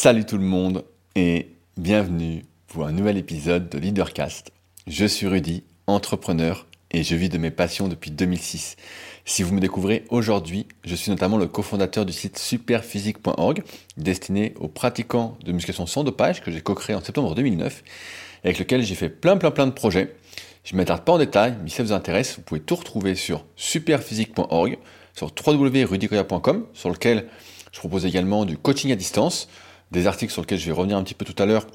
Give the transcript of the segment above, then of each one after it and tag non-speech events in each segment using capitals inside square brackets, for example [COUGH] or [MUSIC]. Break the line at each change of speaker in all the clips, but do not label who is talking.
Salut tout le monde et bienvenue pour un nouvel épisode de Leadercast. Je suis Rudy, entrepreneur et je vis de mes passions depuis 2006. Si vous me découvrez aujourd'hui, je suis notamment le cofondateur du site superphysique.org destiné aux pratiquants de musculation sans dopage que j'ai co-créé en septembre 2009 et avec lequel j'ai fait plein plein plein de projets. Je ne m'attarde pas en détail, mais si ça vous intéresse, vous pouvez tout retrouver sur superphysique.org, sur www.rudicoya.com, sur lequel je propose également du coaching à distance, des articles sur lesquels je vais revenir un petit peu tout à l'heure,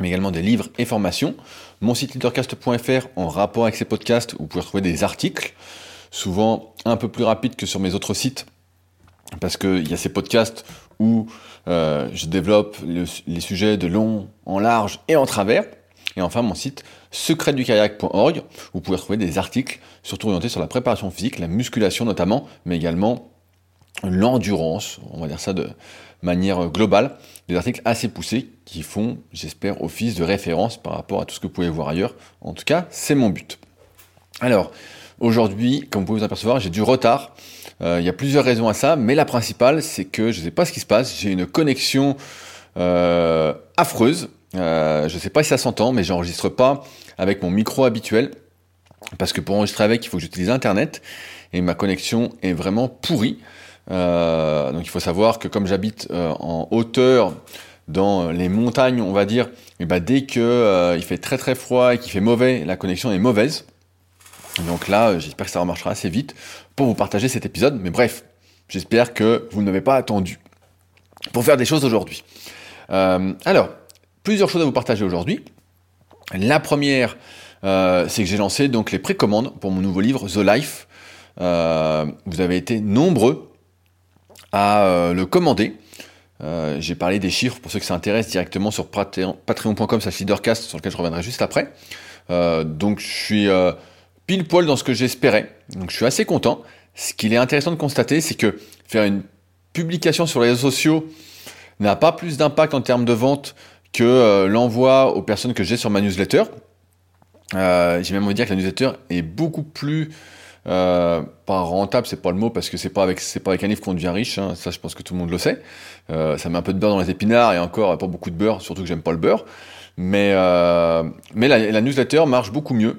mais également des livres et formations. Mon site leadercast.fr en rapport avec ces podcasts, vous pouvez retrouver des articles, souvent un peu plus rapides que sur mes autres sites, parce qu'il y a ces podcasts où euh, je développe les sujets de long, en large et en travers. Et enfin, mon site secretdukayak.org, vous pouvez retrouver des articles surtout orientés sur la préparation physique, la musculation notamment, mais également l'endurance, on va dire ça de manière globale, des articles assez poussés qui font, j'espère, office de référence par rapport à tout ce que vous pouvez voir ailleurs. En tout cas, c'est mon but. Alors, aujourd'hui, comme vous pouvez vous apercevoir, j'ai du retard. Euh, il y a plusieurs raisons à ça, mais la principale, c'est que je ne sais pas ce qui se passe. J'ai une connexion euh, affreuse. Euh, je ne sais pas si ça s'entend, mais j'enregistre pas avec mon micro habituel. Parce que pour enregistrer avec, il faut que j'utilise Internet. Et ma connexion est vraiment pourrie. Euh, donc il faut savoir que comme j'habite euh, en hauteur dans les montagnes, on va dire, et bah, dès que euh, il fait très très froid et qu'il fait mauvais, la connexion est mauvaise. Donc là, j'espère que ça remarchera assez vite pour vous partager cet épisode. Mais bref, j'espère que vous ne m'avez pas attendu pour faire des choses aujourd'hui. alors, plusieurs choses à vous partager aujourd'hui. La première, c'est que j'ai lancé donc les précommandes pour mon nouveau livre The Life. vous avez été nombreux à euh, le commander. Euh, j'ai parlé des chiffres pour ceux qui s'intéressent directement sur patreon.com leadercast sur lequel je reviendrai juste après. Euh, donc je suis pile poil dans ce que j'espérais. Donc je suis assez content. Ce qu'il est intéressant de constater, c'est que faire une publication sur les réseaux sociaux n'a pas plus d'impact en termes de vente que l'envoi aux personnes que j'ai sur ma newsletter. j'ai même envie de dire que la newsletter est beaucoup plus euh, pas rentable, c'est pas le mot parce que c'est pas avec c'est pas avec un livre qu'on devient riche. Hein, ça, je pense que tout le monde le sait. Euh, ça met un peu de beurre dans les épinards et encore pas beaucoup de beurre, surtout que j'aime pas le beurre. Mais euh, mais la, newsletter marche beaucoup mieux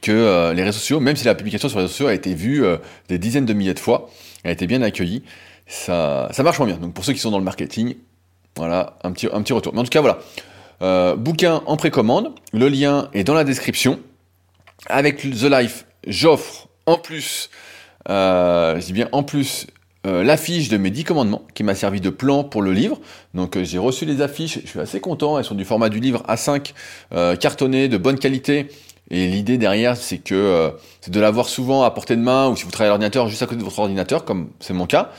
que les réseaux sociaux, même si la publication sur les réseaux sociaux a été vue des dizaines de milliers de fois, a été bien accueillie. Ça ça marche moins bien. Donc pour ceux qui sont dans le marketing, voilà un petit un petit retour. Mais en tout cas voilà. bouquin en précommande, le lien est dans la description. Avec The Life, j'offre en plus, euh, bien en plus, euh, l'affiche de mes 10 commandements qui m'a servi de plan pour le livre. Donc euh, j'ai reçu les affiches, je suis assez content, elles sont du format du livre A5, euh, cartonné, de bonne qualité. Et l'idée derrière, c'est que c'est de l'avoir souvent à portée de main, ou si vous travaillez à l'ordinateur, juste à côté de votre ordinateur, comme c'est mon cas,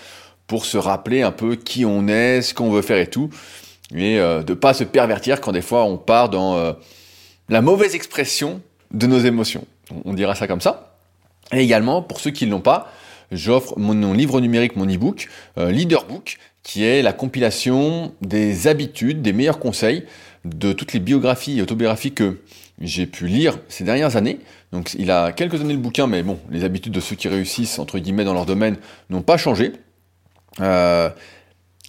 pour se rappeler un peu qui on est, ce qu'on veut faire et tout, et de pas se pervertir quand des fois on part dans la mauvaise expression de nos émotions. On dira ça comme ça. Et également, pour ceux qui ne l'ont pas, j'offre mon, livre numérique, mon e-book, euh, Leaderbook, qui est la compilation des habitudes, des meilleurs conseils de toutes les biographies et autobiographies que j'ai pu lire ces dernières années. Donc il a quelques années le bouquin, mais bon, les habitudes de ceux qui réussissent, entre guillemets, dans leur domaine n'ont pas changé. Euh,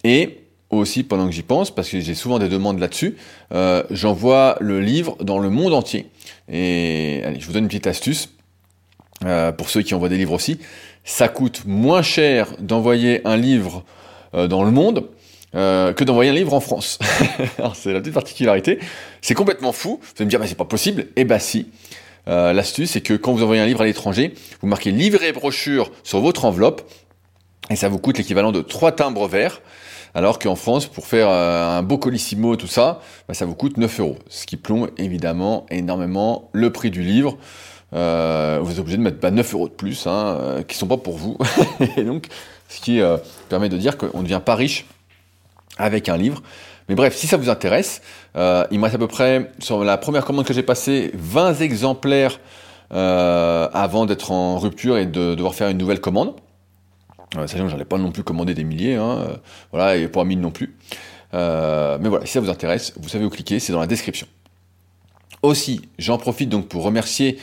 et aussi, pendant que j'y pense, parce que j'ai souvent des demandes là-dessus, euh, j'envoie le livre dans le monde entier. Et allez, je vous donne une petite astuce. Euh, pour ceux qui envoient des livres aussi, ça coûte moins cher d'envoyer un livre euh, dans le monde que d'envoyer un livre en France. [LAUGHS] C'est la petite particularité. C'est complètement fou. Vous allez me dire, mais c'est pas possible. Eh ben si. L'astuce, c'est que quand vous envoyez un livre à l'étranger, vous marquez livre et brochure sur votre enveloppe, et ça vous coûte l'équivalent de trois timbres verts. Alors qu'en France, pour faire un beau colissimo, tout ça, bah, ça vous coûte 9 euros. Ce qui plombe évidemment énormément le prix du livre. Euh, vous êtes obligé de mettre 9 bah, euros de plus, hein, euh, qui sont pas pour vous. [LAUGHS] et donc, ce qui euh, permet de dire qu'on ne devient pas riche avec un livre. Mais bref, si ça vous intéresse, euh, il me reste à peu près, sur la première commande que j'ai passée, 20 exemplaires avant d'être en rupture et de devoir faire une nouvelle commande. Euh, sachant que j'en ai pas non plus commandé des milliers, hein, voilà, et pas 1000 non plus. mais voilà, si ça vous intéresse, vous savez où cliquer, c'est dans la description. Aussi, j'en profite donc pour remercier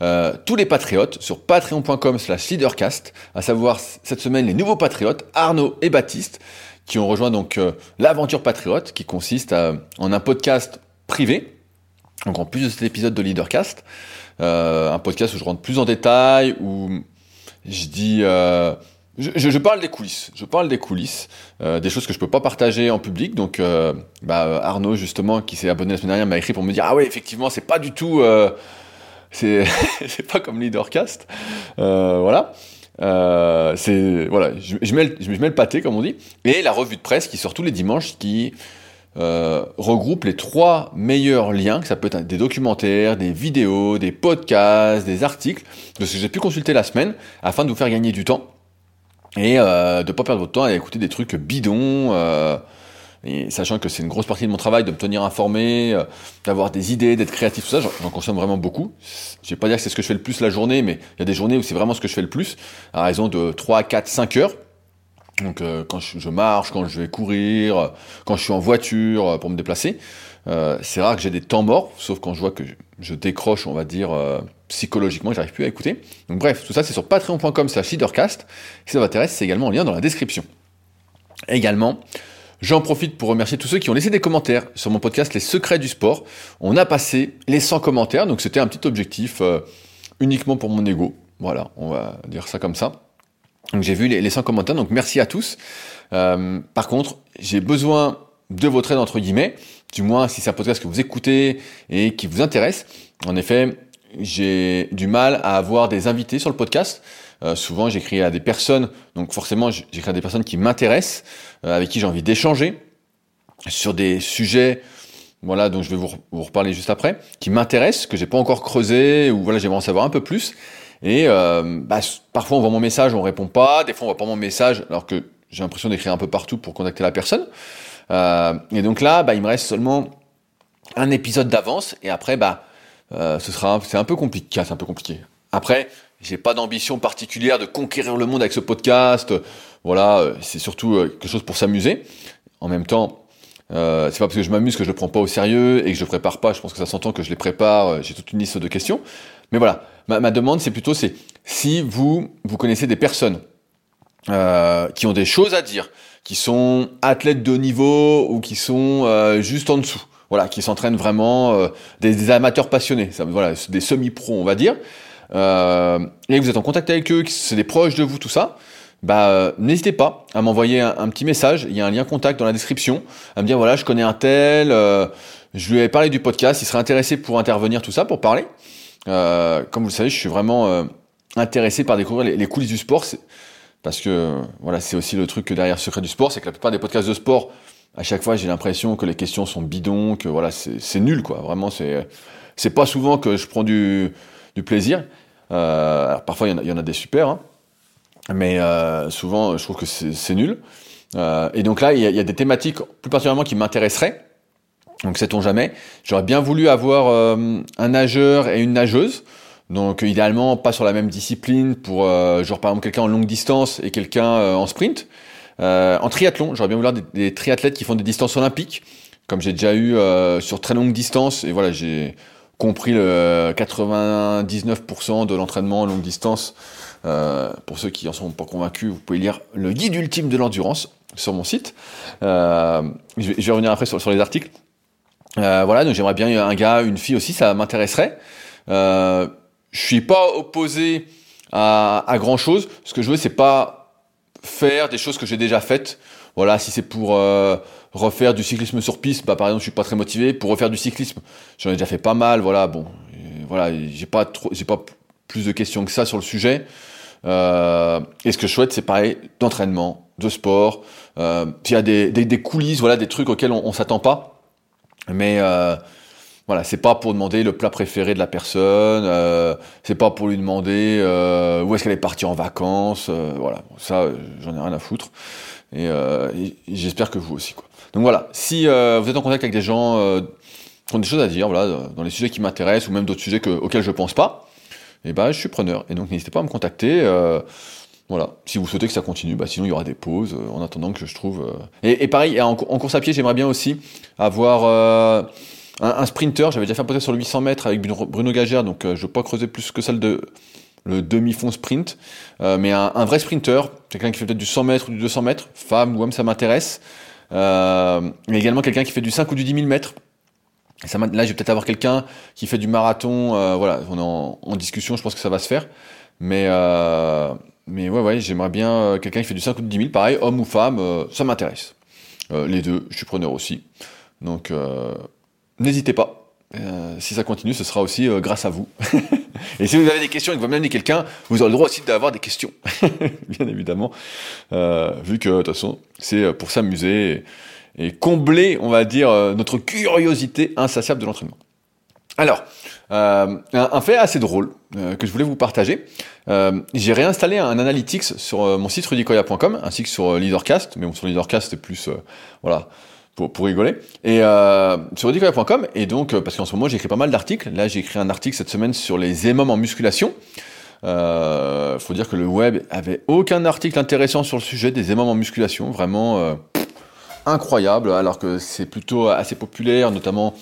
euh, tous les patriotes sur patreon.com slash leadercast, à savoir cette semaine les nouveaux patriotes, Arnaud et Baptiste, qui ont rejoint donc l'aventure patriote, qui consiste en un podcast privé, donc en plus de cet épisode de Leadercast, un podcast où je rentre plus en détail, où je dis je, parle des coulisses. Je parle des coulisses, euh, des choses que je peux pas partager en public. Donc, euh, bah, Arnaud justement, qui s'est abonné la semaine dernière, m'a écrit pour me dire ah ouais, effectivement, c'est pas du tout, euh, c'est [LAUGHS] pas comme Leadercast, euh, voilà. Voilà, je, je, mets le, je mets le pâté comme on dit. Et la revue de presse qui sort tous les dimanches, qui regroupe les trois meilleurs liens, que ça peut être des documentaires, des vidéos, des podcasts, des articles, de ce que j'ai pu consulter la semaine, afin de vous faire gagner du temps et euh, de pas perdre votre temps à écouter des trucs bidons. Euh, et sachant que c'est une grosse partie de mon travail de me tenir informé, euh, d'avoir des idées, d'être créatif, tout ça, j'en consomme vraiment beaucoup. Je vais pas dire que c'est ce que je fais le plus la journée, mais il y a des journées où c'est vraiment ce que je fais le plus, à raison de 3, 4, 5 heures. Donc euh, quand je, marche, quand je vais courir, quand je suis en voiture euh, pour me déplacer, euh, c'est rare que j'ai des temps morts, sauf quand je vois que je, décroche, on va dire, psychologiquement, j'arrive plus à écouter. Donc bref, tout ça c'est sur patreon.com slash leadercast. Si ça vous intéresse, c'est également en lien dans la description. Également, j'en profite pour remercier tous ceux qui ont laissé des commentaires sur mon podcast Les Secrets du Sport. On a passé les 100 commentaires, donc c'était un petit objectif euh, uniquement pour mon ego. Voilà, on va dire ça comme ça. Donc j'ai vu les, les 100 commentaires, donc merci à tous. Euh, par contre, j'ai besoin de votre aide entre guillemets du moins si c'est un podcast que vous écoutez et qui vous intéresse. En effet, j'ai du mal à avoir des invités sur le podcast. Euh, souvent, j'écris à des personnes, donc forcément, j'écris à des personnes qui m'intéressent, euh, avec qui j'ai envie d'échanger sur des sujets, voilà, dont je vais vous, vous reparler juste après, qui m'intéressent, que j'ai pas encore creusé, ou voilà, j'aimerais en savoir un peu plus. Et euh, bah, parfois, on voit mon message, on répond pas. Des fois, on voit pas mon message, alors que j'ai l'impression d'écrire un peu partout pour contacter la personne. Euh, et donc là, bah, il me reste seulement un épisode d'avance et après, bah, euh, ce sera, c'est un peu compliqué, c'est un peu compliqué. Après, j'ai pas d'ambition particulière de conquérir le monde avec ce podcast. Voilà, euh, c'est surtout quelque chose pour s'amuser. En même temps, euh, c'est pas parce que je m'amuse que je le prends pas au sérieux et que je prépare pas. Je pense que ça s'entend que je les prépare. J'ai toute une liste de questions. Mais voilà, ma, ma demande, c'est plutôt, c'est si vous vous connaissez des personnes euh, qui ont des choses à dire, qui sont athlètes de niveau ou qui sont euh, juste en dessous. Voilà, qui s'entraînent vraiment, euh, des, amateurs passionnés, ça, voilà, des semi-pros, on va dire. Euh, et vous êtes en contact avec eux, c'est des proches de vous, tout ça. Bah, euh, n'hésitez pas à m'envoyer un, petit message. Il y a un lien contact dans la description. À me dire voilà, je connais un tel. je lui ai parlé du podcast. Il serait intéressé pour intervenir, tout ça, pour parler. comme vous le savez, je suis vraiment intéressé par découvrir les, les coulisses du sport. Parce que voilà, c'est aussi le truc que derrière Secret du Sport, c'est que la plupart des podcasts de sport, à chaque fois, j'ai l'impression que les questions sont bidons, que voilà, c'est nul, quoi. Vraiment, c'est pas souvent que je prends du, du plaisir. Euh, parfois, il y, y, en a des super, hein, mais euh, souvent, je trouve que c'est nul. Euh, et donc là, il y, a des thématiques plus particulièrement qui m'intéresseraient. Donc, sait-on jamais? J'aurais bien voulu avoir un nageur et une nageuse. Donc idéalement pas sur la même discipline pour genre par exemple quelqu'un en longue distance et quelqu'un en sprint. Euh, en triathlon, j'aurais bien voulu des, des, triathlètes qui font des distances olympiques, comme j'ai déjà eu euh, sur très longue distance. Et voilà, j'ai compris le 99% de l'entraînement en longue distance. Euh, pour ceux qui en sont pas convaincus, vous pouvez lire le guide ultime de l'endurance sur mon site. je vais, revenir après sur, les articles. voilà, donc j'aimerais bien un gars, une fille aussi, ça m'intéresserait. Euh, je suis pas opposé à grand chose. Ce que je veux, c'est pas faire des choses que j'ai déjà faites. Voilà, si c'est pour euh, refaire du cyclisme sur piste, bah par exemple, je suis pas très motivé. Pour refaire du cyclisme, j'en ai déjà fait pas mal. Voilà, bon, voilà, j'ai pas trop, j'ai pas plus de questions que ça sur le sujet. Euh, et ce que je souhaite, c'est pareil d'entraînement, de sport. Euh, il y a des, coulisses, voilà, des trucs auxquels on, on s'attend pas. Mais voilà, c'est pas pour demander le plat préféré de la personne, euh, c'est pas pour lui demander euh, où est-ce qu'elle est partie en vacances, euh, voilà, ça j'en ai rien à foutre. Et, euh, et j'espère que vous aussi quoi. Donc voilà, si euh, vous êtes en contact avec des gens euh, qui ont des choses à dire, voilà, dans les sujets qui m'intéressent ou même d'autres sujets que, auxquels je pense pas, et eh ben je suis preneur. Et donc n'hésitez pas à me contacter. voilà, si vous souhaitez que ça continue, bah sinon il y aura des pauses en attendant que je trouve. Et, et, pareil, en, en, course à pied, j'aimerais bien aussi avoir un, un sprinter, j'avais déjà fait un podcast sur le 800 mètres avec Bruno Gagère, donc euh, je ne veux pas creuser plus que celle de, le demi-fond sprint, mais un, vrai sprinter, quelqu'un qui fait peut-être du 100 mètres ou du 200 mètres, femme ou homme, ça m'intéresse. mais également quelqu'un qui fait du 5 ou du 10 000 mètres. Ça, là, je vais peut-être avoir quelqu'un qui fait du marathon. voilà, on est en, en, discussion, je pense que ça va se faire. Mais, euh, mais ouais, ouais, j'aimerais bien euh, quelqu'un qui fait du 5 ou du 10 000, pareil, homme ou femme, euh, ça m'intéresse. les deux, je suis preneur aussi. Donc, n'hésitez pas. si ça continue, ce sera aussi grâce à vous. [LAUGHS] et si vous avez des questions et que vous m'amenez quelqu'un, vous aurez le droit aussi d'avoir des questions. [LAUGHS] Bien évidemment. vu que, de toute façon, c'est pour s'amuser et, combler, on va dire, notre curiosité insatiable de l'entraînement. Alors, euh, un, fait assez drôle euh, que je voulais vous partager. Euh, j'ai réinstallé un analytics sur mon site rudicoya.com ainsi que sur Leadercast, mais bon, sur Leadercast c'est plus voilà pour, rigoler. Et sur rudicoya.com et donc parce qu'en ce moment j'écris pas mal d'articles. Là j'ai écrit un article cette semaine sur les émomes en musculation. Euh, faut dire que le web avait aucun article intéressant sur le sujet des émomes en musculation, vraiment incroyable, alors que c'est plutôt assez populaire, notamment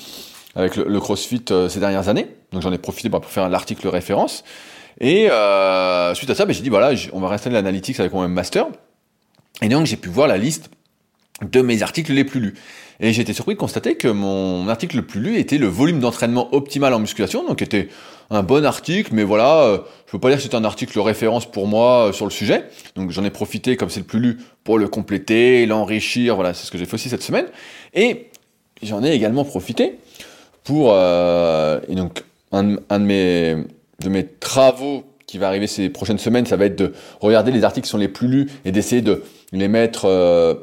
avec le, CrossFit euh, ces dernières années. Donc j'en ai profité pour faire l'article référence. Et euh, suite à ça, ben, j'ai dit voilà, on va réinstaller l'analytics avec mon même master. Et donc j'ai pu voir la liste de mes articles les plus lus. Et j'ai été surpris de constater que mon article le plus lu était le volume d'entraînement optimal en musculation, donc était un bon article, mais voilà, euh, je peux pas dire que c'est un article référence pour moi euh, sur le sujet. Donc j'en ai profité, comme c'est le plus lu, pour le compléter, l'enrichir, voilà, c'est ce que j'ai fait aussi cette semaine. Et j'en ai également profité pour euh, et donc un, de mes de mes travaux qui va arriver ces prochaines semaines, ça va être de regarder les articles qui sont les plus lus et d'essayer de les mettre, euh,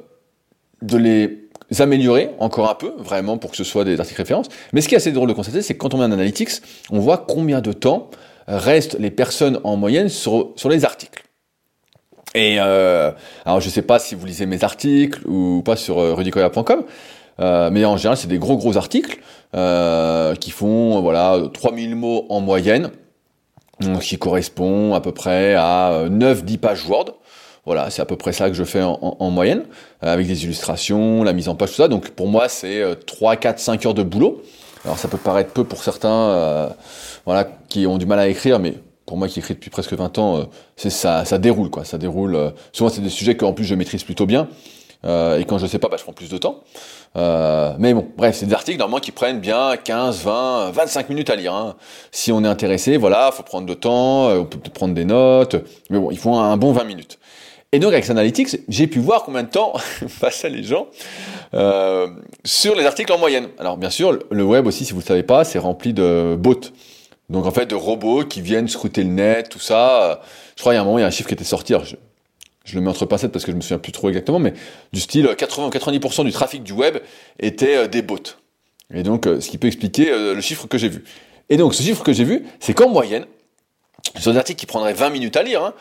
de les améliorer encore un peu, vraiment pour que ce soit des articles références. Mais ce qui est assez drôle de constater, c'est que quand on met un analytics, on voit combien de temps restent les personnes en moyenne sur, les articles. Et euh, alors je sais pas si vous lisez mes articles ou pas sur euh, rudicoya.com, euh, mais en général c'est des gros gros articles. Qui font voilà 3000 mots en moyenne, qui correspond à peu près à 9-10 pages Word. Voilà, c'est à peu près ça que je fais en, moyenne, avec des illustrations, la mise en page, tout ça. Donc pour moi, c'est 3, 4, 5 heures de boulot. Alors ça peut paraître peu pour certains euh, voilà, qui ont du mal à écrire, mais pour moi qui écris depuis presque 20 ans, euh, c'est ça, ça déroule quoi. Ça déroule. souvent c'est des sujets qu'en plus je maîtrise plutôt bien. Euh, et quand je sais pas, bah, je prends plus de temps. Euh, mais bon, bref, c'est des articles normalement qui prennent bien 15, 20, 25 minutes à lire. Hein. Si on est intéressé, voilà, faut prendre de temps, euh, on peut prendre des notes, mais bon, il faut un, bon 20 minutes. Et donc avec Analytics, j'ai pu voir combien de temps [LAUGHS] passaient les gens euh, sur les articles en moyenne. Alors bien sûr, le web aussi, si vous ne le savez pas, c'est rempli de bots. Donc en fait, de robots qui viennent scruter le net, tout ça. Je crois qu'il y a un moment, il y a un chiffre qui était sorti je le mets entre pincettes parce que je me souviens plus trop exactement, mais du style 80 90% du trafic du web était euh, des bots. Et donc, euh, ce qui peut expliquer euh, le chiffre que j'ai vu. Et donc, ce chiffre que j'ai vu, c'est qu'en moyenne, sur un article qui prendrait 20 minutes à lire, hein,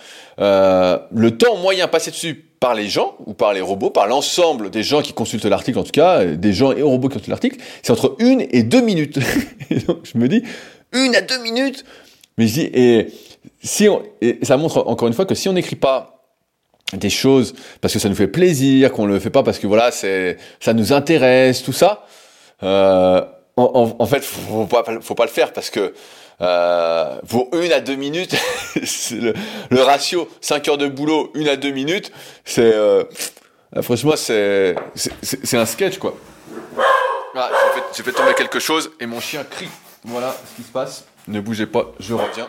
le temps moyen passé dessus par les gens, ou par les robots, par l'ensemble des gens qui consultent l'article en tout cas, des gens et robots qui consultent l'article, c'est entre une et deux minutes. [LAUGHS] et donc, je me dis, une à deux minutes? Mais je dis, et, si on, et ça montre encore une fois que si on n'écrit pas des choses parce que ça nous fait plaisir, qu'on le fait pas parce que voilà, c'est ça nous intéresse, tout ça. Euh, en, en, fait, faut pas, faut pas le faire parce que euh, pour une à deux minutes, [LAUGHS] le, ratio 5 heures de boulot, une à deux minutes, c'est euh, franchement c'est c'est un sketch quoi. Ah, j'ai fait, fait tomber quelque chose et mon chien crie. Voilà ce qui se passe. Ne bougez pas, je reviens.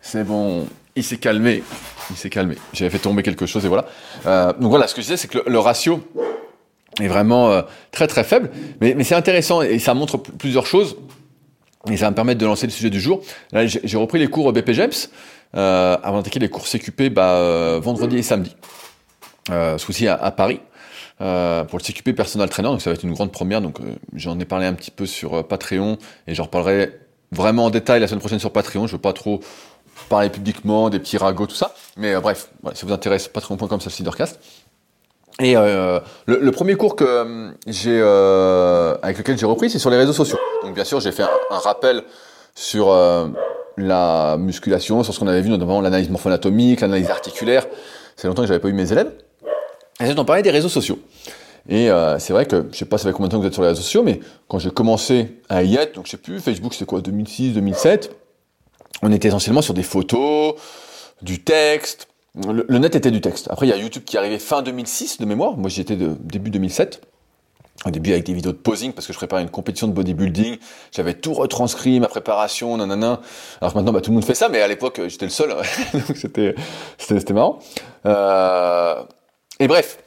C'est bon, il s'est calmé. Il s'est calmé. J'avais fait tomber quelque chose et voilà. Euh, donc voilà, ce que je disais, c'est que le, ratio est vraiment euh, très très faible. Mais, c'est intéressant et ça montre plusieurs choses. Et ça va me permettre de lancer le sujet du jour. Là, j'ai repris les cours BPGEPS euh, avant d'attaquer les cours CQP bah, euh, vendredi et samedi. Euh, ce coup-ci à, Paris. Euh, pour le CQP Personal Trainer, donc ça va être une grande première. Donc j'en ai parlé un petit peu sur Patreon et j'en reparlerai vraiment en détail la semaine prochaine sur Patreon. Je veux pas trop parler publiquement, des petits ragots, tout ça. Mais euh, bref, voilà, ça vous intéresse, patreon.com slash. Et euh, le, premier cours que euh, j'ai avec lequel j'ai repris, c'est sur les réseaux sociaux. Donc bien sûr, j'ai fait un, rappel sur la musculation, sur ce qu'on avait vu, notamment l'analyse morpho-anatomique, l'analyse articulaire. C'est longtemps que j'avais pas eu mes élèves. Et j'ai parlé des réseaux sociaux. Et c'est vrai que, je sais pas ça fait combien de temps que vous êtes sur les réseaux sociaux, mais quand j'ai commencé à y être, donc je sais plus, Facebook c'était quoi, 2006, 2007, on était essentiellement sur des photos, du texte. Le, net était du texte. Après, il y a YouTube qui arrivait fin 2006 de mémoire. Moi, j'y étais de début 2007. Au début avec des vidéos de posing parce que je préparais une compétition de bodybuilding, j'avais tout retranscrit, ma préparation, nanana. Alors que maintenant bah, tout le monde fait ça, mais à l'époque j'étais le seul, [LAUGHS] c'était marrant. Euh... Et bref,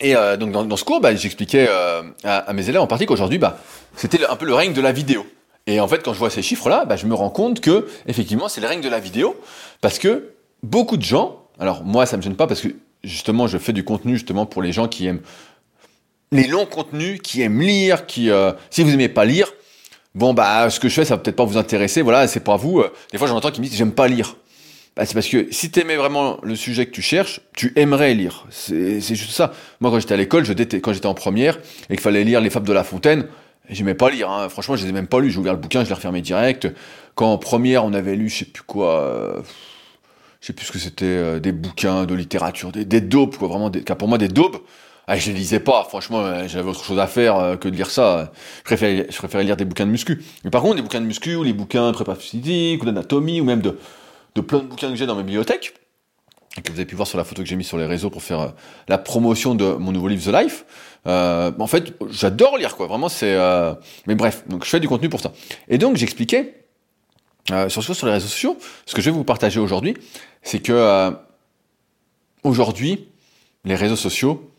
et euh, donc dans, ce cours, bah, j'expliquais euh, à, mes élèves en partie qu'aujourd'hui, bah, c'était un peu le règne de la vidéo. Et en fait, quand je vois ces chiffres-là, je me rends compte que effectivement, c'est le règne de la vidéo, parce que beaucoup de gens, alors moi, ça me gêne pas parce que justement, je fais du contenu justement pour les gens qui aiment les longs contenus, qui aiment lire, qui, euh, si vous aimez pas lire, bon bah, ce que je fais, ça va peut-être pas vous intéresser. Voilà, c'est pas vous. Des fois, j'entends qui me disent j'aime pas lire. Bah, c'est parce que si tu aimais vraiment le sujet que tu cherches, tu aimerais lire. C'est juste ça. Moi, quand j'étais à l'école, je quand j'étais en première et qu'il fallait lire les fables de La Fontaine, j'aimais pas lire. Hein. Franchement, je les ai même pas lus. J'ai ouvert le bouquin, je l'ai refermé direct. Quand en première, on avait lu, je sais plus quoi, euh, je sais plus ce que c'était, euh, des bouquins de littérature, des, des daubes, quoi, vraiment, des, pour moi, des daubes. Ah, je les lisais pas, franchement, euh, j'avais autre chose à faire que de lire ça. Je préférais, je préférais lire des bouquins de muscu. Mais par contre, des bouquins de muscu, ou les bouquins de prépa physique, ou d'anatomie, ou même de, de plein de bouquins que j'ai dans ma bibliothèque, que vous avez pu voir sur la photo que j'ai mise sur les réseaux pour faire euh, la promotion de mon nouveau livre The Life. Euh, en fait, j'adore lire, quoi. Vraiment, c'est. Euh... Mais bref, donc je fais du contenu pour ça. Et donc, j'expliquais, euh, surtout sur les réseaux sociaux, ce que je vais vous partager aujourd'hui, c'est que euh, aujourd'hui, les réseaux sociaux,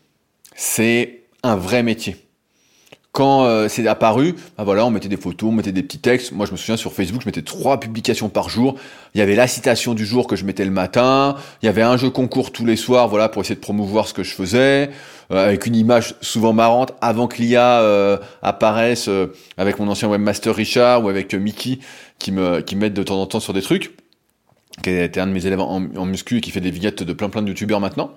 c'est un vrai métier quand euh, c'est apparu, bah voilà, on mettait des photos, on mettait des petits textes. Moi, je me souviens sur Facebook, je mettais trois publications par jour. Il y avait la citation du jour que je mettais le matin. Il y avait un jeu concours tous les soirs, voilà, pour essayer de promouvoir ce que je faisais, avec une image souvent marrante avant que l'IA apparaisse, avec mon ancien webmaster Richard ou avec Mickey qui me de temps en temps sur des trucs. Qui était un de mes élèves en, muscu et qui fait des vignettes de plein plein de youtubeurs maintenant.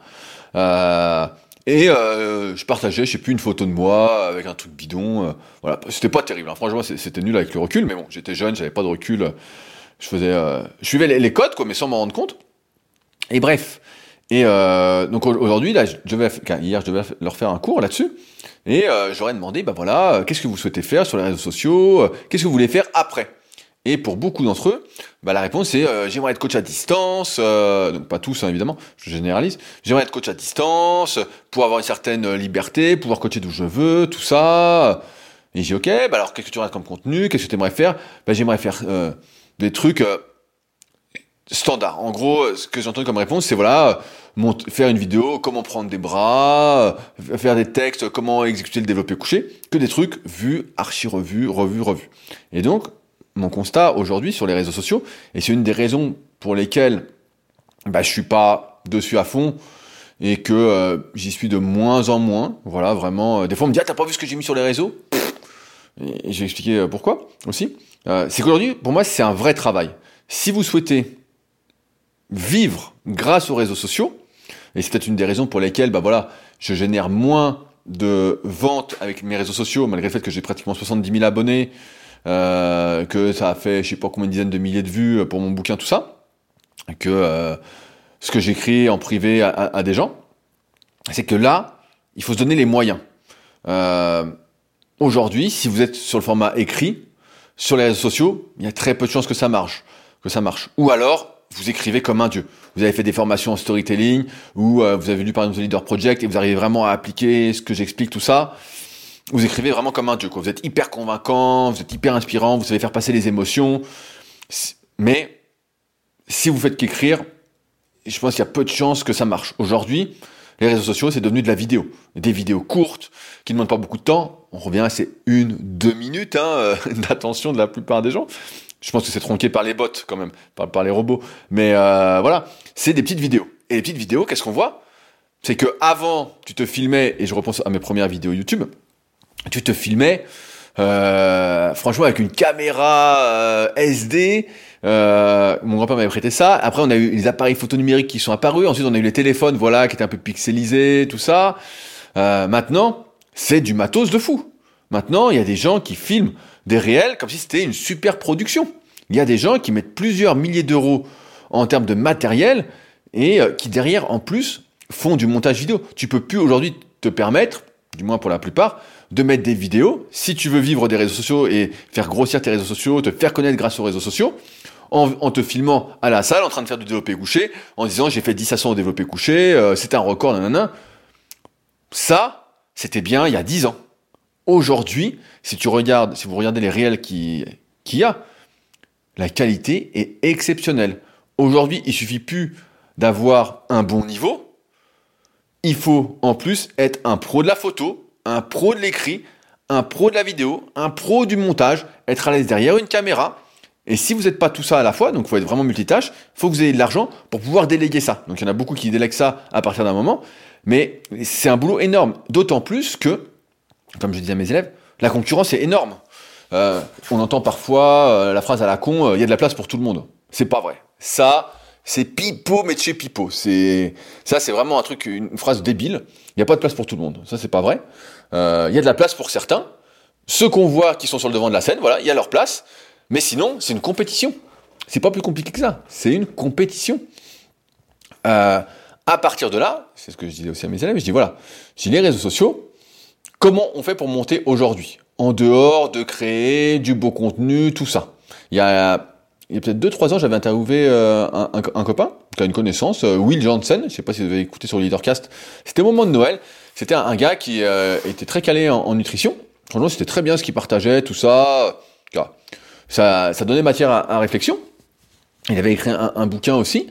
Et euh, je partageais, je sais plus, une photo de moi avec un truc bidon. Euh, voilà, c'était pas terrible. Hein. Franchement, c'était nul avec le recul, mais bon, j'étais jeune, j'avais pas de recul. Je faisais, euh, je suivais les, codes, quoi, mais sans m'en rendre compte. Et bref. Et euh, donc aujourd'hui, là, je hier, je devais leur faire un cours là-dessus. Et j'aurais demandé, bah voilà, qu'est-ce que vous souhaitez faire sur les réseaux sociaux Qu'est-ce que vous voulez faire après? Et pour beaucoup d'entre eux, bah, la réponse est euh, j'aimerais être coach à distance, euh, donc pas tous hein, évidemment, je généralise. J'aimerais être coach à distance pour avoir une certaine liberté, pouvoir coacher d'où je veux, tout ça. Et j'ai ok, bah alors qu'est-ce que tu aurais comme contenu, qu'est-ce que tu aimerais faire? Bah, j'aimerais faire euh, des trucs standards. En gros, ce que j'entends comme réponse, c'est voilà, faire une vidéo, comment prendre des bras, faire des textes, comment exécuter le développé couché, que des trucs vus, archi revus, revus, revus. Et donc mon constat aujourd'hui sur les réseaux sociaux, et c'est une des raisons pour lesquelles bah, je suis pas dessus à fond et que euh, j'y suis de moins en moins. Voilà, vraiment. Euh, des fois, on me dit ah t'as pas vu ce que j'ai mis sur les réseaux? Et, je vais expliquer euh, pourquoi aussi. c'est qu'aujourd'hui, pour moi, c'est un vrai travail. Si vous souhaitez vivre grâce aux réseaux sociaux, et c'est peut-être une des raisons pour lesquelles, bah voilà, je génère moins de ventes avec mes réseaux sociaux, malgré le fait que j'ai pratiquement 70 000 abonnés, euh, que ça a fait je sais pas combien de dizaines de milliers de vues pour mon bouquin, tout ça, que euh, ce que j'écris en privé à, des gens, c'est que là, il faut se donner les moyens. Euh, Aujourd'hui, si vous êtes sur le format écrit, sur les réseaux sociaux, il y a très peu de chances que ça marche, que ça marche. Ou alors, vous écrivez comme un dieu. Vous avez fait des formations en storytelling, ou euh, vous avez lu par exemple The Leader Project, et vous arrivez vraiment à appliquer ce que j'explique, tout ça vous écrivez vraiment comme un dieu. Vous êtes hyper convaincant, vous êtes hyper inspirant, vous savez faire passer les émotions. Mais si vous faites qu'écrire, je pense qu'il y a peu de chances que ça marche. Aujourd'hui, les réseaux sociaux, c'est devenu de la vidéo. Des vidéos courtes, qui ne demandent pas beaucoup de temps. On revient à ces une, deux minutes hein, euh, [LAUGHS] d'attention de la plupart des gens. Je pense que c'est tronqué par les bots quand même, par, par les robots. Mais euh, voilà, c'est des petites vidéos. Et les petites vidéos, qu'est-ce qu'on voit? C'est que avant, tu te filmais, et je repense à mes premières vidéos YouTube, tu te filmais, euh, franchement avec une caméra euh, SD. Euh, mon grand-père m'avait prêté ça. Après, on a eu les appareils photo numériques qui sont apparus. Ensuite, on a eu les téléphones, voilà, qui étaient un peu pixelisés, tout ça. Maintenant, c'est du matos de fou. Maintenant, il y a des gens qui filment des réels comme si c'était une super production. Il y a des gens qui mettent plusieurs milliers d'euros en termes de matériel et qui derrière, en plus, font du montage vidéo. Tu peux plus aujourd'hui te permettre, du moins pour la plupart, de mettre des vidéos. Si tu veux vivre des réseaux sociaux et faire grossir tes réseaux sociaux, te faire connaître grâce aux réseaux sociaux, en, te filmant à la salle en train de faire du développé couché, en disant j'ai fait 10 à 100 au développé couché, euh, c'était un record, nanana. Ça, c'était bien il y a 10 ans. Aujourd'hui, si tu regardes, si vous regardez les réels qui qu'il y a, la qualité est exceptionnelle. Aujourd'hui, il suffit plus d'avoir un bon niveau. Il faut en plus être un pro de la photo, un pro de l'écrit, un pro de la vidéo, un pro du montage, être à l'aise derrière une caméra. Et si vous n'êtes pas tout ça à la fois, donc il faut être vraiment multitâche, il faut que vous ayez de l'argent pour pouvoir déléguer ça. Donc il y en a beaucoup qui délèguent ça à partir d'un moment, mais c'est un boulot énorme. D'autant plus que, comme je disais à mes élèves, la concurrence est énorme. Euh, on entend parfois euh, la phrase à la con, euh, il y a de la place pour tout le monde. C'est pas vrai. Ça, c'est pipeau, mais chez pipeau. C'est ça, c'est vraiment un truc, une phrase débile. Il n'y a pas de place pour tout le monde. Ça, c'est pas vrai. Il y a de la place pour certains. Ceux qu'on voit qui sont sur le devant de la scène, voilà, il y a leur place. Mais sinon, c'est une compétition. C'est pas plus compliqué que ça. C'est une compétition. à partir de là, c'est ce que je disais aussi à mes élèves, je dis voilà, j'ai les réseaux sociaux, comment on fait pour monter aujourd'hui? En dehors de créer du beau contenu, tout ça. Il y a, il y a peut-être 2-3 ans, j'avais interviewé euh, un, copain, qui a une connaissance, euh, Will Janssen, je sais pas si vous avez écouté sur le Leadercast, c'était au moment de Noël, c'était un, gars qui euh, était très calé en, nutrition, franchement c'était très bien ce qu'il partageait, tout ça, ça, ça donnait matière à, réflexion, il avait écrit un, bouquin aussi,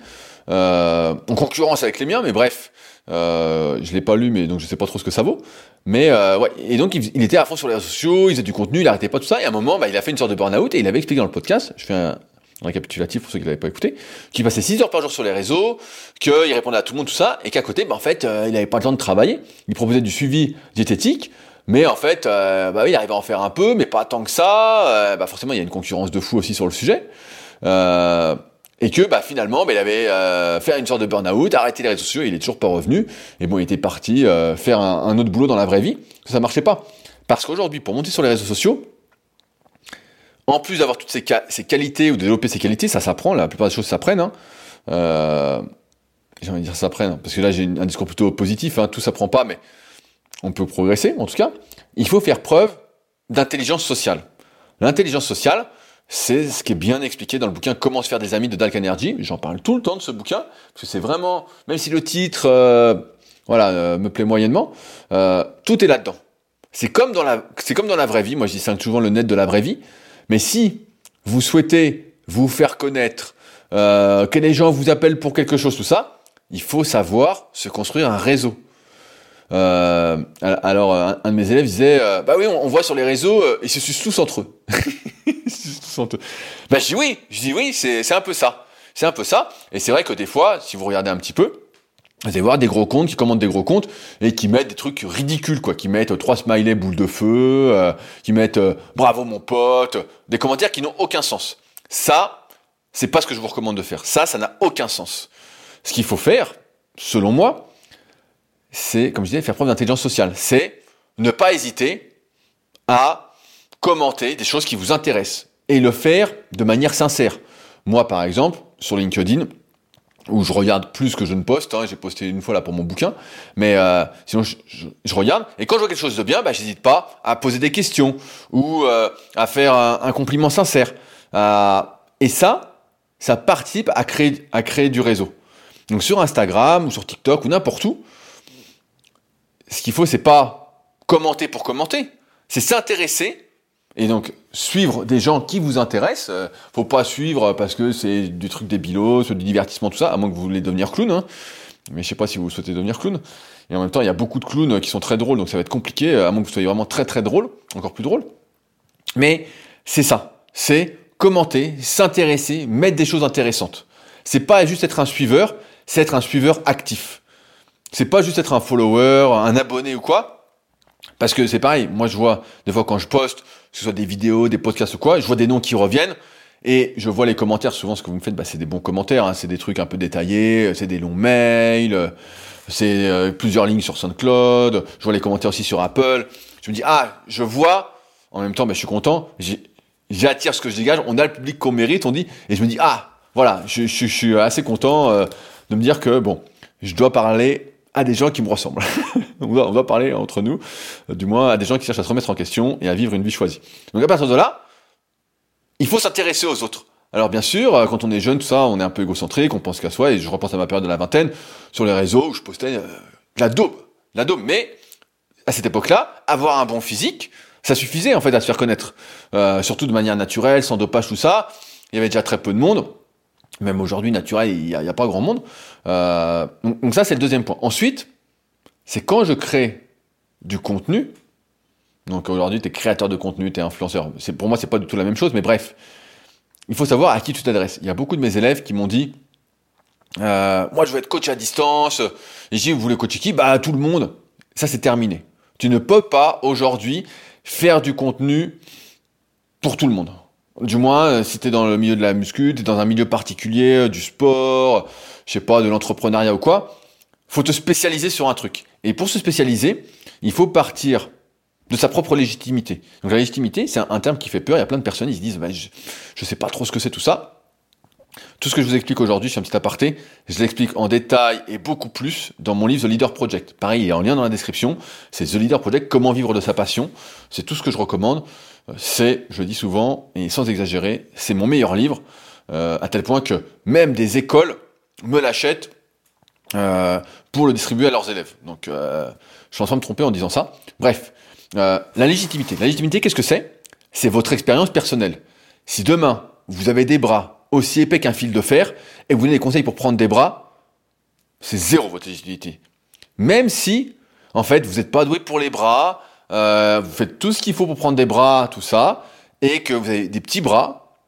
en concurrence avec les miens, mais bref, euh, je l'ai pas lu, mais donc je sais pas trop ce que ça vaut. Mais ouais, et donc il, était à fond sur les réseaux sociaux, il faisait du contenu, il arrêtait pas tout ça. Et à un moment, bah, il a fait une sorte de burn-out et il avait expliqué dans le podcast. Je fais un, récapitulatif pour ceux qui l'avaient pas écouté, qu'il passait 6 heures par jour sur les réseaux, qu'il répondait à tout le monde, tout ça, et qu'à côté, bah, en fait, euh, il avait pas le temps de travailler. Il proposait du suivi diététique, mais en fait, euh, bah oui, il arrivait à en faire un peu, mais pas tant que ça. Euh, bah forcément, il y a une concurrence de fou aussi sur le sujet. Euh, et que bah, finalement, bah, il avait euh, fait une sorte de burn-out, arrêté les réseaux sociaux, il est toujours pas revenu. Et bon, il était parti faire un, autre boulot dans la vraie vie. Ça marchait pas. Parce qu'aujourd'hui, pour monter sur les réseaux sociaux, en plus d'avoir toutes ces, qualités ou développer ces qualités, ça s'apprend. La plupart des choses s'apprennent. Hein. Euh, j'ai envie de dire s'apprennent, parce que là j'ai un discours plutôt positif. Hein, tout s'apprend pas, mais on peut progresser. En tout cas, il faut faire preuve d'intelligence sociale. L'intelligence sociale, c'est ce qui est bien expliqué dans le bouquin Comment se faire des amis de Dalk Energy. J'en parle tout le temps de ce bouquin, parce que c'est vraiment, même si le titre, euh, voilà, euh, me plaît moyennement, tout est là-dedans. C'est comme dans la, c'est comme dans la vraie vie. Moi, je distingue souvent le net de la vraie vie. Mais si vous souhaitez vous faire connaître, que les gens vous appellent pour quelque chose, tout ça, il faut savoir se construire un réseau. Euh, alors, un, de mes élèves disait, euh, bah oui, on, voit sur les réseaux, euh, ils se sucent tous entre eux. [LAUGHS] ils se tous entre eux. Bah je dis oui, je dis oui, c'est un peu ça. C'est un peu ça. Et c'est vrai que des fois, si vous regardez un petit peu, vous allez voir des gros comptes qui commandent des gros comptes et qui mettent des trucs ridicules, quoi, qui mettent trois smileys boules de feu, qui mettent bravo mon pote, des commentaires qui n'ont aucun sens. Ça, c'est pas ce que je vous recommande de faire. Ça, ça n'a aucun sens. Ce qu'il faut faire, selon moi, c'est, comme je disais, faire preuve d'intelligence sociale. C'est ne pas hésiter à commenter des choses qui vous intéressent et le faire de manière sincère. Moi, par exemple, sur LinkedIn, où je regarde plus que je ne poste, hein, j'ai posté une fois là pour mon bouquin, mais euh, sinon je, regarde, et quand je vois quelque chose de bien, bah, j'hésite pas à poser des questions ou euh, à faire un, compliment sincère. Euh, et ça, ça participe à créer, à créer du réseau. Donc sur Instagram ou sur TikTok ou n'importe où, ce qu'il faut, c'est pas commenter pour commenter, c'est s'intéresser et donc suivre des gens qui vous intéressent. Euh, faut pas suivre parce que c'est du truc débilos, du divertissement, tout ça, à moins que vous voulez devenir clown. Hein. Mais je sais pas si vous souhaitez devenir clown. Et en même temps, il y a beaucoup de clowns qui sont très drôles, donc ça va être compliqué, à moins que vous soyez vraiment très très drôle, encore plus drôle. Mais c'est ça, c'est commenter, s'intéresser, mettre des choses intéressantes. C'est pas juste être un suiveur, c'est être un suiveur actif. C'est pas juste être un follower, un abonné ou quoi. Parce que c'est pareil, moi je vois des fois quand je poste, ce soit des vidéos, des podcasts ou quoi, je vois des noms qui reviennent et je vois les commentaires. Souvent, ce que vous me faites, bah, c'est des bons commentaires, hein. c'est des trucs un peu détaillés, c'est des longs mails, c'est euh, plusieurs lignes sur SoundCloud. Je vois les commentaires aussi sur Apple. Je me dis ah, je vois. En même temps, bah, je suis content. J'attire ce que je dégage. On a le public qu'on mérite. On dit et je me dis ah, voilà, je suis assez content euh, de me dire que bon, je dois parler à des gens qui me ressemblent. [LAUGHS] on, va, parler entre nous, euh, du moins à des gens qui cherchent à se remettre en question et à vivre une vie choisie. Donc à partir de là, il faut s'intéresser aux autres. Alors bien sûr, euh, quand on est jeune, tout ça, on est un peu égocentrique, on pense qu'à soi, et je repense à ma période de la vingtaine, sur les réseaux, où je postais euh, la daube, la daube, mais à cette époque-là, avoir un bon physique, ça suffisait en fait à se faire connaître, surtout de manière naturelle, sans dopage, tout ça. Il y avait déjà très peu de monde, même aujourd'hui naturel, il n'y a, pas grand monde. Euh, donc, ça, c'est le deuxième point. Ensuite, c'est quand je crée du contenu, donc aujourd'hui, tu es créateur de contenu, tu es influenceur. Pour moi, c'est pas du tout la même chose, mais bref. Il faut savoir à qui tu t'adresses. Il y a beaucoup de mes élèves qui m'ont dit euh, Moi, je veux être coach à distance. Et j'ai vous voulez coacher qui? Bah, tout le monde. Ça, c'est terminé. Tu ne peux pas aujourd'hui faire du contenu pour tout le monde. Du moins, euh, si tu es dans le milieu de la muscu, tu es dans un milieu particulier, euh, du sport, je sais pas, de l'entrepreneuriat ou quoi, faut te spécialiser sur un truc. Et pour se spécialiser, il faut partir de sa propre légitimité. Donc la légitimité, c'est un, terme qui fait peur. Il y a plein de personnes, ils se disent, bah, je, ne sais pas trop ce que c'est tout ça. Tout ce que je vous explique aujourd'hui, c'est un petit aparté, je l'explique en détail et beaucoup plus dans mon livre The Leader Project. Pareil, il est en lien dans la description. C'est The Leader Project, comment vivre de sa passion. C'est tout ce que je recommande. Euh, c'est, je dis souvent, et sans exagérer, c'est mon meilleur livre, euh, à tel point que même des écoles me l'achètent euh, pour le distribuer à leurs élèves. Donc, je suis en train de me tromper en disant ça. Bref, la légitimité. La légitimité, qu'est-ce que c'est? C'est votre expérience personnelle. Si demain, vous avez des bras aussi épais qu'un fil de fer, et vous donnez des conseils pour prendre des bras, c'est zéro votre légitimité. Même si, en fait, vous n'êtes pas doué pour les bras, euh, vous faites tout ce qu'il faut pour prendre des bras, tout ça, et que vous avez des petits bras,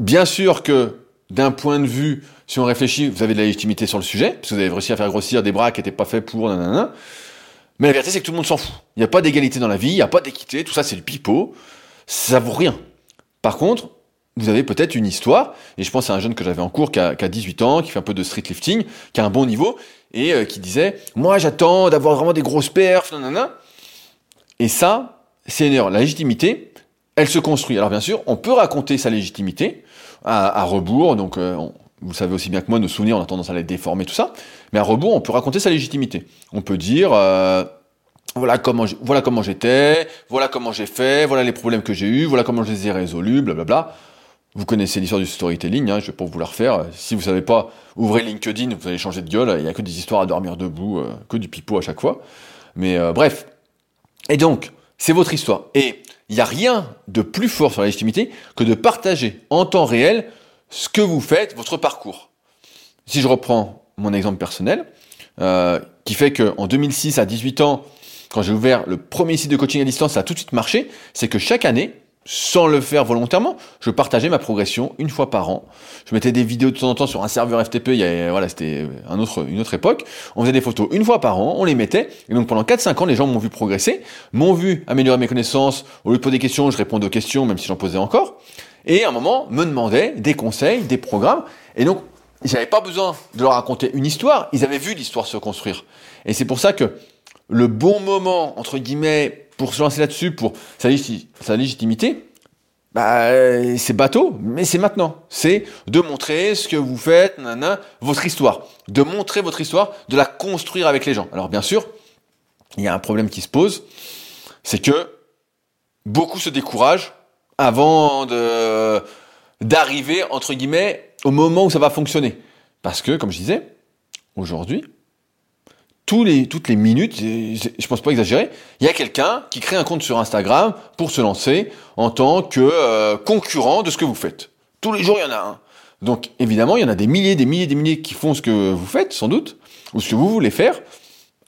bien sûr que d'un point de vue, si on réfléchit, vous avez de la légitimité sur le sujet, parce que vous avez réussi à faire grossir des bras qui n'étaient pas faits pour. Mais la vérité, c'est que tout le monde s'en fout. Il n'y a pas d'égalité dans la vie, il n'y a pas d'équité, tout ça, c'est le pipeau. Ça vaut rien. Par contre, vous avez peut-être une histoire, et je pense à un jeune que j'avais en cours qui a, 18 ans, qui fait un peu de street lifting, qui a un bon niveau, et euh, qui disait, moi j'attends d'avoir vraiment des grosses perfs, nanana. Et ça, c'est une erreur. La légitimité, elle se construit. Alors bien sûr, on peut raconter sa légitimité à, rebours, donc euh, vous savez aussi bien que moi, nos souvenirs, on a tendance à les déformer, tout ça, mais à rebours, on peut raconter sa légitimité. On peut dire... Euh, voilà comment voilà comment j'étais, voilà comment j'ai fait, voilà les problèmes que j'ai eus, voilà comment je les ai résolus, blablabla. Vous connaissez l'histoire du storytelling, hein, je vais pas vous la refaire. Si vous savez pas, ouvrez LinkedIn, vous allez changer de gueule, il y a que des histoires à dormir debout, euh, que du pipeau à chaque fois. Mais bref, et donc, c'est votre histoire. Et il n'y a rien de plus fort sur la légitimité que de partager en temps réel ce que vous faites, votre parcours. Si je reprends mon exemple personnel, euh, qui fait qu'en 2006, à 18 ans, quand j'ai ouvert le premier site de coaching à distance, ça a tout de suite marché, c'est que chaque année, sans le faire volontairement, je partageais ma progression une fois par an. Je mettais des vidéos de temps en temps sur un serveur FTP, il y a, voilà, c'était un autre, une autre époque. On faisait des photos une fois par an, on les mettait, et donc pendant 4-5 ans, les gens m'ont vu progresser, m'ont vu améliorer mes connaissances, au lieu de poser des questions, je répondais aux questions, même si j'en posais encore, et à un moment, me demandaient des conseils, des programmes, et donc, j'avais pas besoin de leur raconter une histoire, ils avaient vu l'histoire se construire. Et c'est pour ça que le bon moment, entre guillemets, pour se lancer là-dessus, pour sa, légitimité, bah, c'est bateau, mais c'est maintenant. C'est de montrer ce que vous faites, nanana, votre histoire. De montrer votre histoire, de la construire avec les gens. Alors bien sûr, il y a un problème qui se pose, c'est que beaucoup se découragent avant d'arriver, entre guillemets, au moment où ça va fonctionner. Parce que, comme je disais, aujourd'hui, les, toutes les minutes, je pense pas exagérer, il y a quelqu'un qui crée un compte sur Instagram pour se lancer en tant que euh, concurrent de ce que vous faites. Tous les jours, il y en a un. Donc évidemment, il y en a des milliers, des milliers, des milliers qui font ce que vous faites, sans doute, ou ce que vous voulez faire,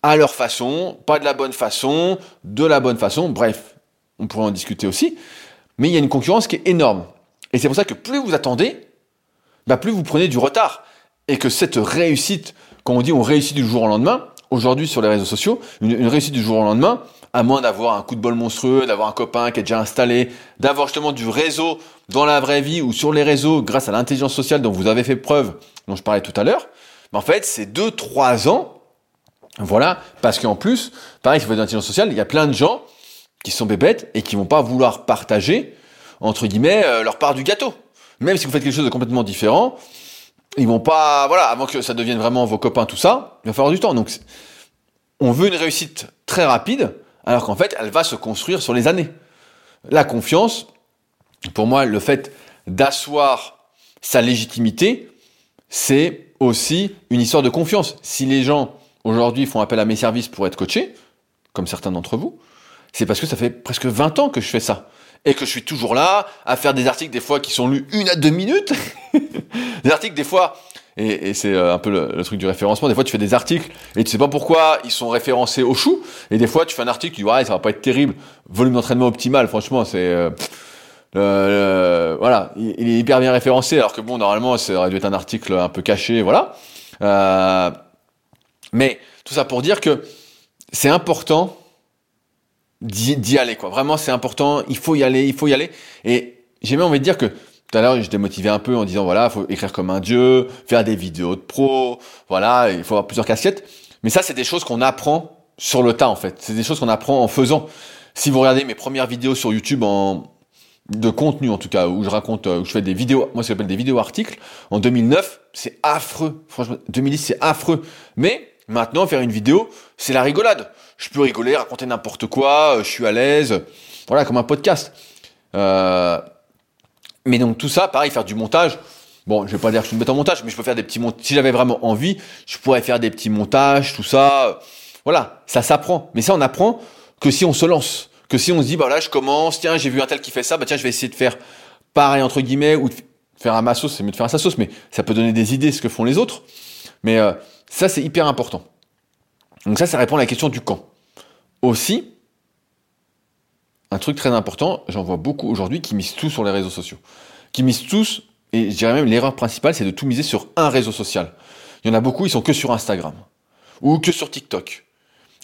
à leur façon, pas de la bonne façon, de la bonne façon, bref, on pourrait en discuter aussi, mais il y a une concurrence qui est énorme. Et c'est pour ça que plus vous attendez, bah plus vous prenez du retard. Et que cette réussite, quand on dit on réussit du jour au lendemain, aujourd'hui sur les réseaux sociaux, une, réussite du jour au lendemain, à moins d'avoir un coup de bol monstrueux, d'avoir un copain qui est déjà installé, d'avoir justement du réseau dans la vraie vie ou sur les réseaux grâce à l'intelligence sociale dont vous avez fait preuve, dont je parlais tout à l'heure. Mais en fait, c'est 2-3 ans, voilà, parce qu'en plus, pareil, si vous faites l'intelligence sociale, il y a plein de gens qui sont bébêtes et qui vont pas vouloir partager, entre guillemets, euh, leur part du gâteau. Même si vous faites quelque chose de complètement différent, ils vont pas, voilà, avant que ça devienne vraiment vos copains, tout ça, il va falloir du temps. Donc, on veut une réussite très rapide, alors qu'en fait, elle va se construire sur les années. La confiance, pour moi, le fait d'asseoir sa légitimité, c'est aussi une histoire de confiance. Si les gens aujourd'hui font appel à mes services pour être coachés, comme certains d'entre vous, c'est parce que ça fait presque 20 ans que je fais ça. Et que je suis toujours là à faire des articles des fois qui sont lus une à deux minutes. [LAUGHS] des articles des fois, et, c'est euh, un peu le, truc du référencement, des fois tu fais des articles et tu sais pas pourquoi ils sont référencés au chou. Et des fois tu fais un article, tu dis ouais ça va pas être terrible, volume d'entraînement optimal, franchement c'est... Euh, voilà, il, est hyper bien référencé, alors que bon, normalement, ça aurait dû être un article un peu caché, voilà. Euh, mais tout ça pour dire que c'est important d'y aller, quoi. Vraiment, c'est important. Il faut y aller, il faut y aller. Et j'ai même envie de dire que tout à l'heure, je démotivais un peu en disant voilà, faut écrire comme un dieu, faire des vidéos de pro, voilà, il faut avoir plusieurs casquettes. Mais ça, c'est des choses qu'on apprend sur le tas, en fait. C'est des choses qu'on apprend en faisant. Si vous regardez mes premières vidéos sur YouTube en, de contenu en tout cas où je raconte où je fais des vidéos moi ça s'appelle des vidéos articles en 2009 c'est affreux franchement 2010 c'est affreux mais maintenant faire une vidéo c'est la rigolade. Je peux rigoler raconter n'importe quoi je suis à l'aise voilà comme un podcast. Euh, mais donc tout ça pareil faire du montage. Bon je vais pas dire que je suis une bête en montage mais je peux faire des petits montages si j'avais vraiment envie je pourrais faire des petits montages tout ça. Voilà ça s'apprend. Mais ça on apprend que si on se lance que si on se dit, bah là, je commence, tiens, j'ai vu un tel qui fait ça, bah tiens, je vais essayer de faire pareil, entre guillemets, ou de faire un ma c'est mieux de faire un sa sauce, mais ça peut donner des idées, ce que font les autres. Mais euh, ça, c'est hyper important. Donc ça, ça répond à la question du quand. Aussi, un truc très important, j'en vois beaucoup aujourd'hui qui misent tout sur les réseaux sociaux. Qui misent tous, et je dirais même l'erreur principale, c'est de tout miser sur un réseau social. Il y en a beaucoup, ils sont que sur Instagram. Ou que sur TikTok.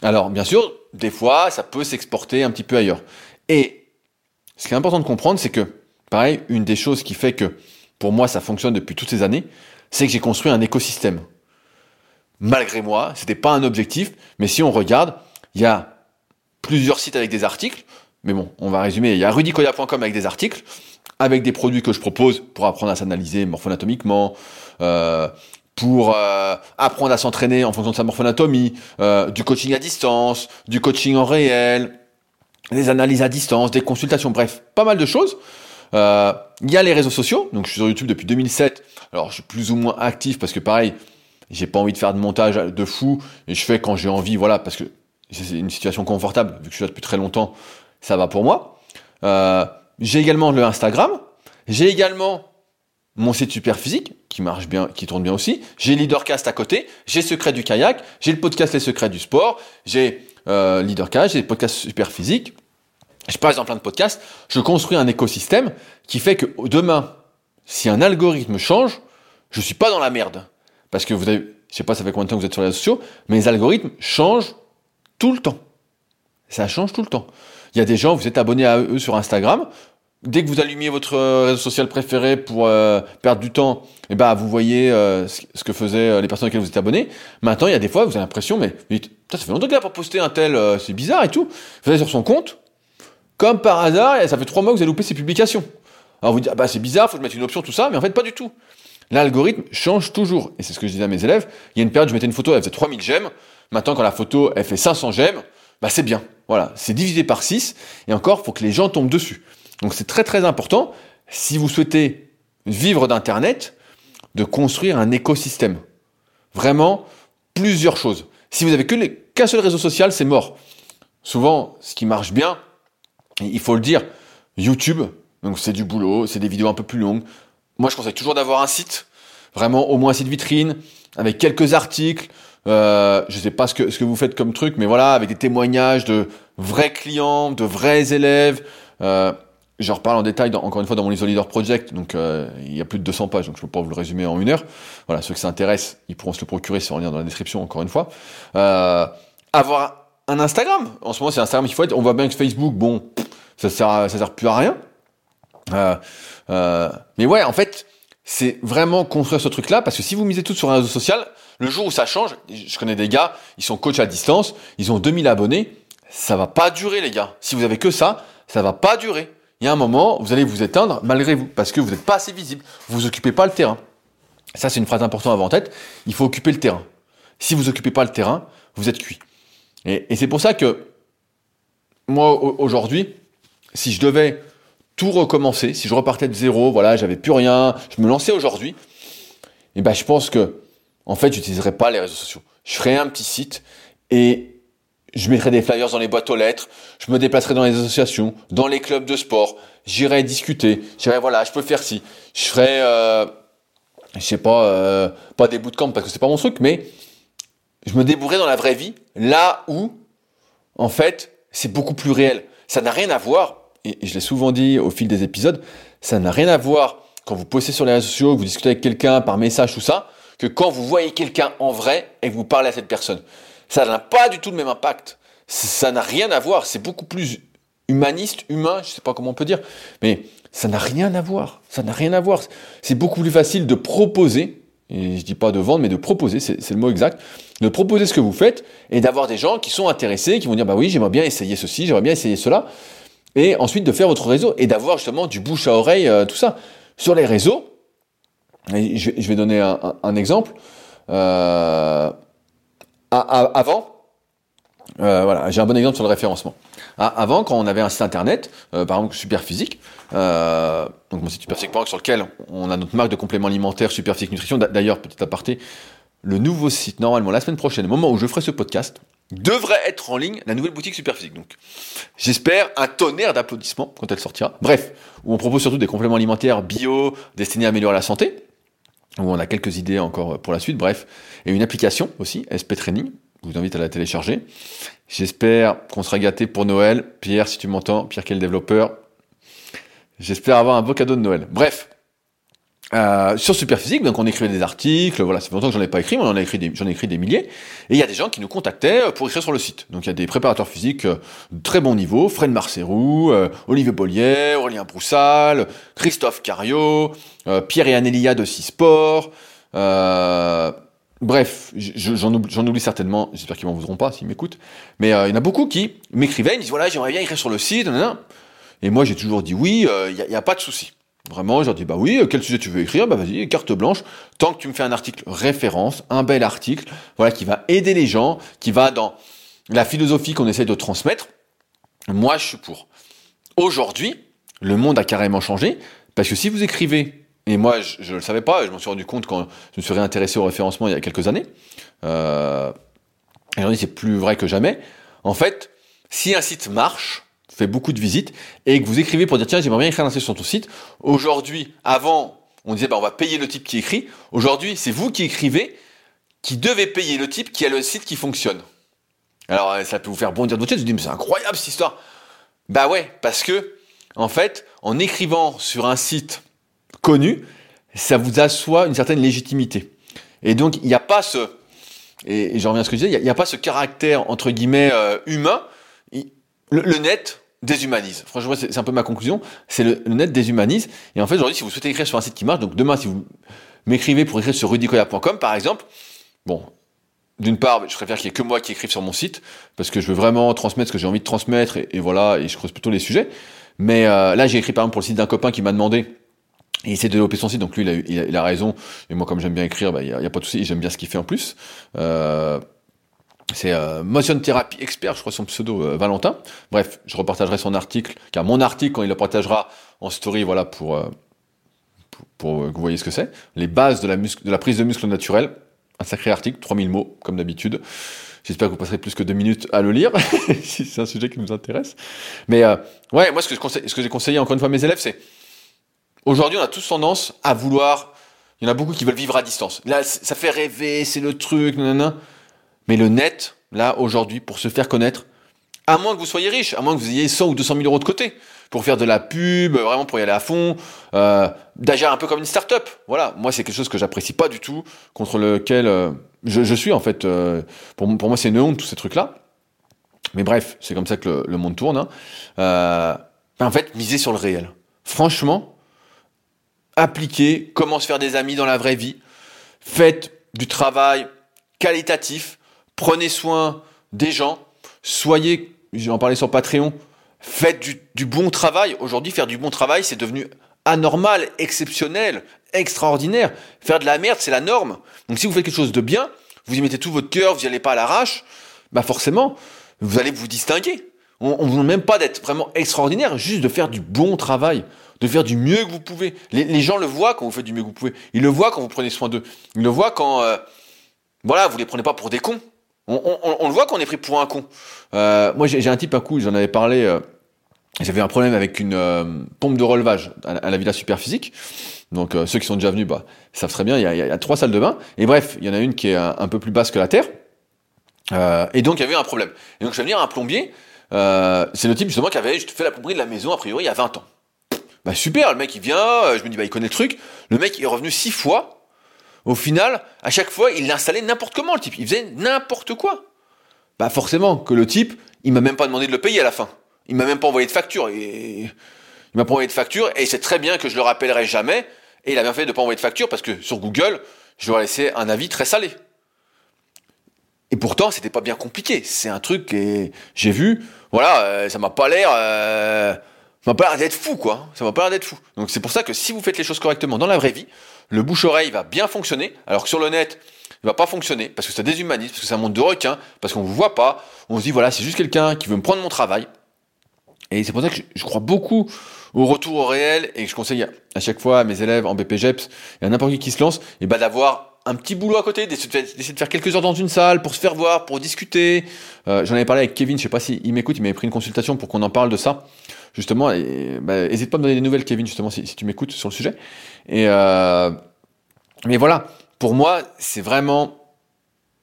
Alors, bien sûr, des fois, ça peut s'exporter un petit peu ailleurs. Et ce qui est important de comprendre, c'est que, pareil, une des choses qui fait que, pour moi, ça fonctionne depuis toutes ces années, c'est que j'ai construit un écosystème. Malgré moi, c'était pas un objectif, mais si on regarde, il y a plusieurs sites avec des articles, mais bon, on va résumer. Il y a rudicoya.com avec des articles, avec des produits que je propose pour apprendre à s'analyser morphonatomiquement, euh, pour euh, apprendre à s'entraîner en fonction de sa morphonatomie, euh, du coaching à distance, du coaching en réel, des analyses à distance, des consultations, bref, pas mal de choses. Il y a les réseaux sociaux, donc je suis sur YouTube depuis 2007. Alors je suis plus ou moins actif parce que pareil, j'ai pas envie de faire de montage de fou et je fais quand j'ai envie, voilà, parce que c'est une situation confortable vu que je suis là depuis très longtemps, ça va pour moi. j'ai également le Instagram, j'ai également mon site super physique qui marche bien, qui tourne bien aussi. J'ai Leadercast à côté, j'ai Secret du kayak, j'ai le podcast Les Secrets du sport, j'ai euh, Leadercast, j'ai le podcast super physique. Je passe dans plein de podcasts. Je construis un écosystème qui fait que demain, si un algorithme change, je suis pas dans la merde. Parce que vous avez, je sais pas ça fait combien de temps que vous êtes sur les réseaux sociaux, mais les algorithmes changent tout le temps. Ça change tout le temps. Il y a des gens, vous êtes abonnés à eux sur Instagram, dès que vous allumiez votre euh, réseau social préféré pour euh, perdre du temps, eh ben vous voyez euh, ce que faisaient les personnes auxquelles vous êtes abonnés. Maintenant, il y a des fois, vous avez l'impression, mais ça fait longtemps qu'il a pas posté un tel, c'est bizarre et tout. Vous allez sur son compte, comme par hasard, ça fait trois mois que vous avez loupé ses publications. Alors vous dites, ah bah c'est bizarre, faut mettre une option, tout ça, mais en fait pas du tout. L'algorithme change toujours, et c'est ce que je disais à mes élèves. Il y a une période, je mettais une photo, elle faisait 3000 j'aime. Maintenant, quand la photo, elle fait 500 j'aime, bah c'est bien. Voilà, c'est divisé par 6, et encore, faut que les gens tombent dessus. Donc c'est très très important, si vous souhaitez vivre d'Internet, de construire un écosystème. Vraiment, plusieurs choses. Si vous avez qu'un seul réseau social, c'est mort. Souvent, ce qui marche bien, il faut le dire, YouTube, donc c'est du boulot, c'est des vidéos un peu plus longues. Moi, je conseille toujours d'avoir un site, vraiment au moins un site vitrine, avec quelques articles. Euh, je sais pas ce que, ce que vous faites comme truc, mais voilà, avec des témoignages de vrais clients, de vrais élèves. Euh, je reparle en détail, encore une fois, dans mon Leader Project. Donc, euh, il y a plus de 200 pages, donc je peux pas vous le résumer en une heure. Voilà, ceux qui s'intéressent, ils pourront se le procurer c'est en lien dans la description, encore une fois. Euh, avoir un Instagram. En ce moment, c'est Instagram qu'il faut être. On voit bien que Facebook, bon, ça sert, ça sert plus à rien. Euh, euh, mais ouais, en fait, c'est vraiment construire ce truc-là, parce que si vous misez tout sur un réseau social, le jour où ça change, je connais des gars, ils sont coachs à distance, ils ont 2000 abonnés, ça va pas durer, les gars. Si vous avez que ça, ça va pas durer il y a un moment, vous allez vous éteindre malgré vous, parce que vous n'êtes pas assez visible, vous occupez pas le terrain. Ça, c'est une phrase importante à avoir en tête. Il faut occuper le terrain. Si vous occupez pas le terrain, vous êtes cuit. Et, c'est pour ça que moi, aujourd'hui, si je devais tout recommencer, si je repartais de zéro, voilà, j'avais plus rien, je me lançais aujourd'hui, et eh ben je pense que en fait, j'utiliserais pas les réseaux sociaux. Je ferais un petit site et je mettrais des flyers dans les boîtes aux lettres, je me déplacerais dans les associations, dans les clubs de sport, j'irais discuter, j'irais voilà, je peux faire ci, je ferais euh, je sais pas euh, pas des bootcamps parce que c'est pas mon truc mais je me débrouillerais dans la vraie vie là où en fait, c'est beaucoup plus réel. Ça n'a rien à voir et je l'ai souvent dit au fil des épisodes, ça n'a rien à voir quand vous postez sur les réseaux sociaux, que vous discutez avec quelqu'un par message, tout ça, que quand vous voyez quelqu'un en vrai et que vous parlez à cette personne. Ça n'a pas du tout le même impact. Ça n'a rien à voir. C'est beaucoup plus humaniste, humain, je sais pas comment on peut dire, mais ça n'a rien à voir. Ça n'a rien à voir. C'est beaucoup plus facile de proposer, et je dis pas de vendre, mais de proposer, c'est le mot exact, de proposer ce que vous faites et d'avoir des gens qui sont intéressés, qui vont dire bah oui, j'aimerais bien essayer ceci, j'aimerais bien essayer cela et ensuite de faire votre réseau et d'avoir justement du bouche à oreille, euh, tout ça. Sur les réseaux, je, vais donner un, exemple. Euh, avant, euh, voilà, j'ai un bon exemple sur le référencement. avant, quand on avait un site internet, par exemple Superphysique, donc mon site Superphysique.org sur lequel on a notre marque de compléments alimentaires Superphysique Nutrition. D'ailleurs, petit aparté, le nouveau site, normalement la semaine prochaine, au moment où je ferai ce podcast, devrait être en ligne la nouvelle boutique Superphysique. Donc, j'espère un tonnerre d'applaudissements quand elle sortira. Bref, où on propose surtout des compléments alimentaires bio destinés à améliorer la santé, où on a quelques idées encore pour la suite. Bref, et une application aussi, SP Training. Je vous invite à la télécharger. J'espère qu'on sera gâté pour Noël. Pierre, si tu m'entends, Pierre le développeur, j'espère avoir un beau cadeau de Noël. Bref, euh, sur Superphysique, donc on écrivait des articles, voilà, fait longtemps que j'en ai pas écrit, mais j'en ai écrit des, j'en ai écrit des milliers, et il y a des gens qui nous contactaient euh, pour écrire sur le site. Donc il y a des préparateurs physiques euh, de très bon niveau, Fred Marcerou, Olivier Bollier, Aurélien Broussal, Christophe Cario, Pierre et Anélia de Cisport, bref, j'en oublie, oublie, certainement, j'espère qu'ils m'en voudront pas s'ils m'écoutent, mais il y en a beaucoup qui m'écrivaient, ils me disent voilà, j'aimerais bien écrire sur le site, et moi j'ai toujours dit oui, il n'y a, a pas de souci. Vraiment, je leur dis, bah oui, quel sujet tu veux écrire? Bah vas-y, carte blanche. Tant que tu me fais un article référence, un bel article, voilà, qui va aider les gens, qui va dans la philosophie qu'on essaie de transmettre, moi je suis pour. Aujourd'hui, le monde a carrément changé, parce que si vous écrivez, et moi je ne le savais pas, je m'en suis rendu compte quand je me suis réintéressé au référencement il y a quelques années, euh, aujourd'hui c'est plus vrai que jamais, en fait, si un site marche, fait beaucoup de visites et que vous écrivez pour dire tiens j'aimerais bien écrire un site sur ton site. Aujourd'hui, avant, on disait bah on va payer le type qui écrit. Aujourd'hui, c'est vous qui écrivez qui devez payer le type qui a le site qui fonctionne. Alors ça peut vous faire bondir de votre tête, vous dites mais c'est incroyable cette histoire. Bah ouais, parce que en fait, en écrivant sur un site connu, ça vous assoit une certaine légitimité. Et donc il n'y a pas ce et, j'en reviens à ce que je disais, il n'y a, pas ce caractère entre guillemets euh, humain. le, net, déshumanise. Franchement, c'est un peu ma conclusion. C'est le, net déshumanise. Et en fait, aujourd'hui, si vous souhaitez écrire sur un site qui marche, donc demain, si vous m'écrivez pour écrire sur rudicoya.com, par exemple, bon, d'une part, je préfère qu'il n'y ait que moi qui écrive sur mon site, parce que je veux vraiment transmettre ce que j'ai envie de transmettre, et, voilà, et je creuse plutôt les sujets. Mais euh, là, j'ai écrit par exemple pour le site d'un copain qui m'a demandé, et il essaie de développer son site, donc lui, il a, raison, et moi, comme j'aime bien écrire, bah, il n'y a, a, pas de souci, j'aime bien ce qu'il fait en plus. Euh, c'est euh, Motion Therapy Expert, je crois son pseudo euh, Valentin. Bref, je repartagerai son article, car mon article, quand il le partagera en story, voilà, pour, euh, pour, que vous voyez ce que c'est. Les bases de la, de la prise de muscle naturel. Un sacré article, 3000 mots, comme d'habitude. J'espère que vous passerez plus que deux minutes à le lire, [LAUGHS] si c'est un sujet qui nous intéresse. Mais ouais, moi, ce que, je conseille, ce que j'ai conseillé encore une fois à mes élèves, c'est aujourd'hui, on a tous tendance à vouloir. Il y en a beaucoup qui veulent vivre à distance. Là, ça fait rêver, c'est le truc, nanana. Mais le net, là, aujourd'hui, pour se faire connaître, à moins que vous soyez riche, à moins que vous ayez 100 ou 200 000 euros de côté, pour faire de la pub, vraiment pour y aller à fond, euh, d'agir un peu comme une start-up. Voilà, moi c'est quelque chose que j'apprécie pas du tout, contre lequel euh, je, suis en fait. Euh, pour, moi c'est une honte tous ces trucs-là. Mais bref, c'est comme ça que le, monde tourne. Hein. Euh, en fait, misez sur le réel. Franchement, appliquez comment se faire des amis dans la vraie vie. Faites du travail qualitatif prenez soin des gens, soyez, j'en parlais sur Patreon, faites du, bon travail. Aujourd'hui, faire du bon travail, c'est devenu anormal, exceptionnel, extraordinaire. Faire de la merde, c'est la norme. Donc si vous faites quelque chose de bien, vous y mettez tout votre cœur, vous n'y allez pas à l'arrache, bah forcément, vous allez vous distinguer. On ne demande même pas d'être vraiment extraordinaire, juste de faire du bon travail, de faire du mieux que vous pouvez. Les, gens le voient quand vous faites du mieux que vous pouvez. Ils le voient quand vous prenez soin d'eux. Ils le voient quand, euh, voilà, vous les prenez pas pour des cons. On, le voit quand on est pris pour un con. Euh, moi, j'ai un type un coup, j'en avais parlé. Euh, j'avais un problème avec une pompe de relevage à, la Villa Superphysique. Donc ceux qui sont déjà venus, bah, savent très bien. Il y, a, trois salles de bain. Et bref, il y en a une qui est un, peu plus basse que la terre. et donc il y avait un problème. Et donc je vais venir un plombier. Euh, c'est le type justement qui avait fait la plomberie de la maison a priori il y a 20 ans. Bah super, le mec il vient, euh, je me dis bah il connaît le truc. Le mec est revenu six fois. Au final, à chaque fois, il l'installait n'importe comment le type. Il faisait n'importe quoi. Bah forcément que le type, il m'a même pas demandé de le payer à la fin. Il m'a même pas envoyé de facture. Et... Il m'a pas envoyé de facture et c'est très bien que je le rappellerai jamais. Et il a bien fait de pas envoyer de facture parce que sur Google, je lui ai laissé un avis très salé. Et pourtant, c'était pas bien compliqué. C'est un truc que j'ai vu. Voilà, euh, ça m'a pas l'air, euh, m'a pas d'être fou, quoi. Ça m'a pas l'air d'être fou. Donc c'est pour ça que si vous faites les choses correctement dans la vraie vie, le bouche-oreille va bien fonctionner. Alors que sur le net, il va pas fonctionner parce que ça déshumanise, parce que ça monte de requin, parce qu'on vous voit pas. On se dit voilà, c'est juste quelqu'un qui veut me prendre mon travail. Et c'est pour ça que je, crois beaucoup au retour au réel et que je conseille à chaque fois à mes élèves en BPGEPS et à n'importe qui qui se lance, et bah d'avoir un petit boulot à côté, d'essayer de faire quelques heures dans une salle pour se faire voir, pour discuter. Euh, j'en avais parlé avec Kevin, je sais pas s'il il m'écoute, il m'avait pris une consultation pour qu'on en parle de ça. Justement, et, bah, pas à me donner des nouvelles, Kevin, justement, si, tu m'écoutes sur le sujet. Et euh, mais voilà, pour moi, c'est vraiment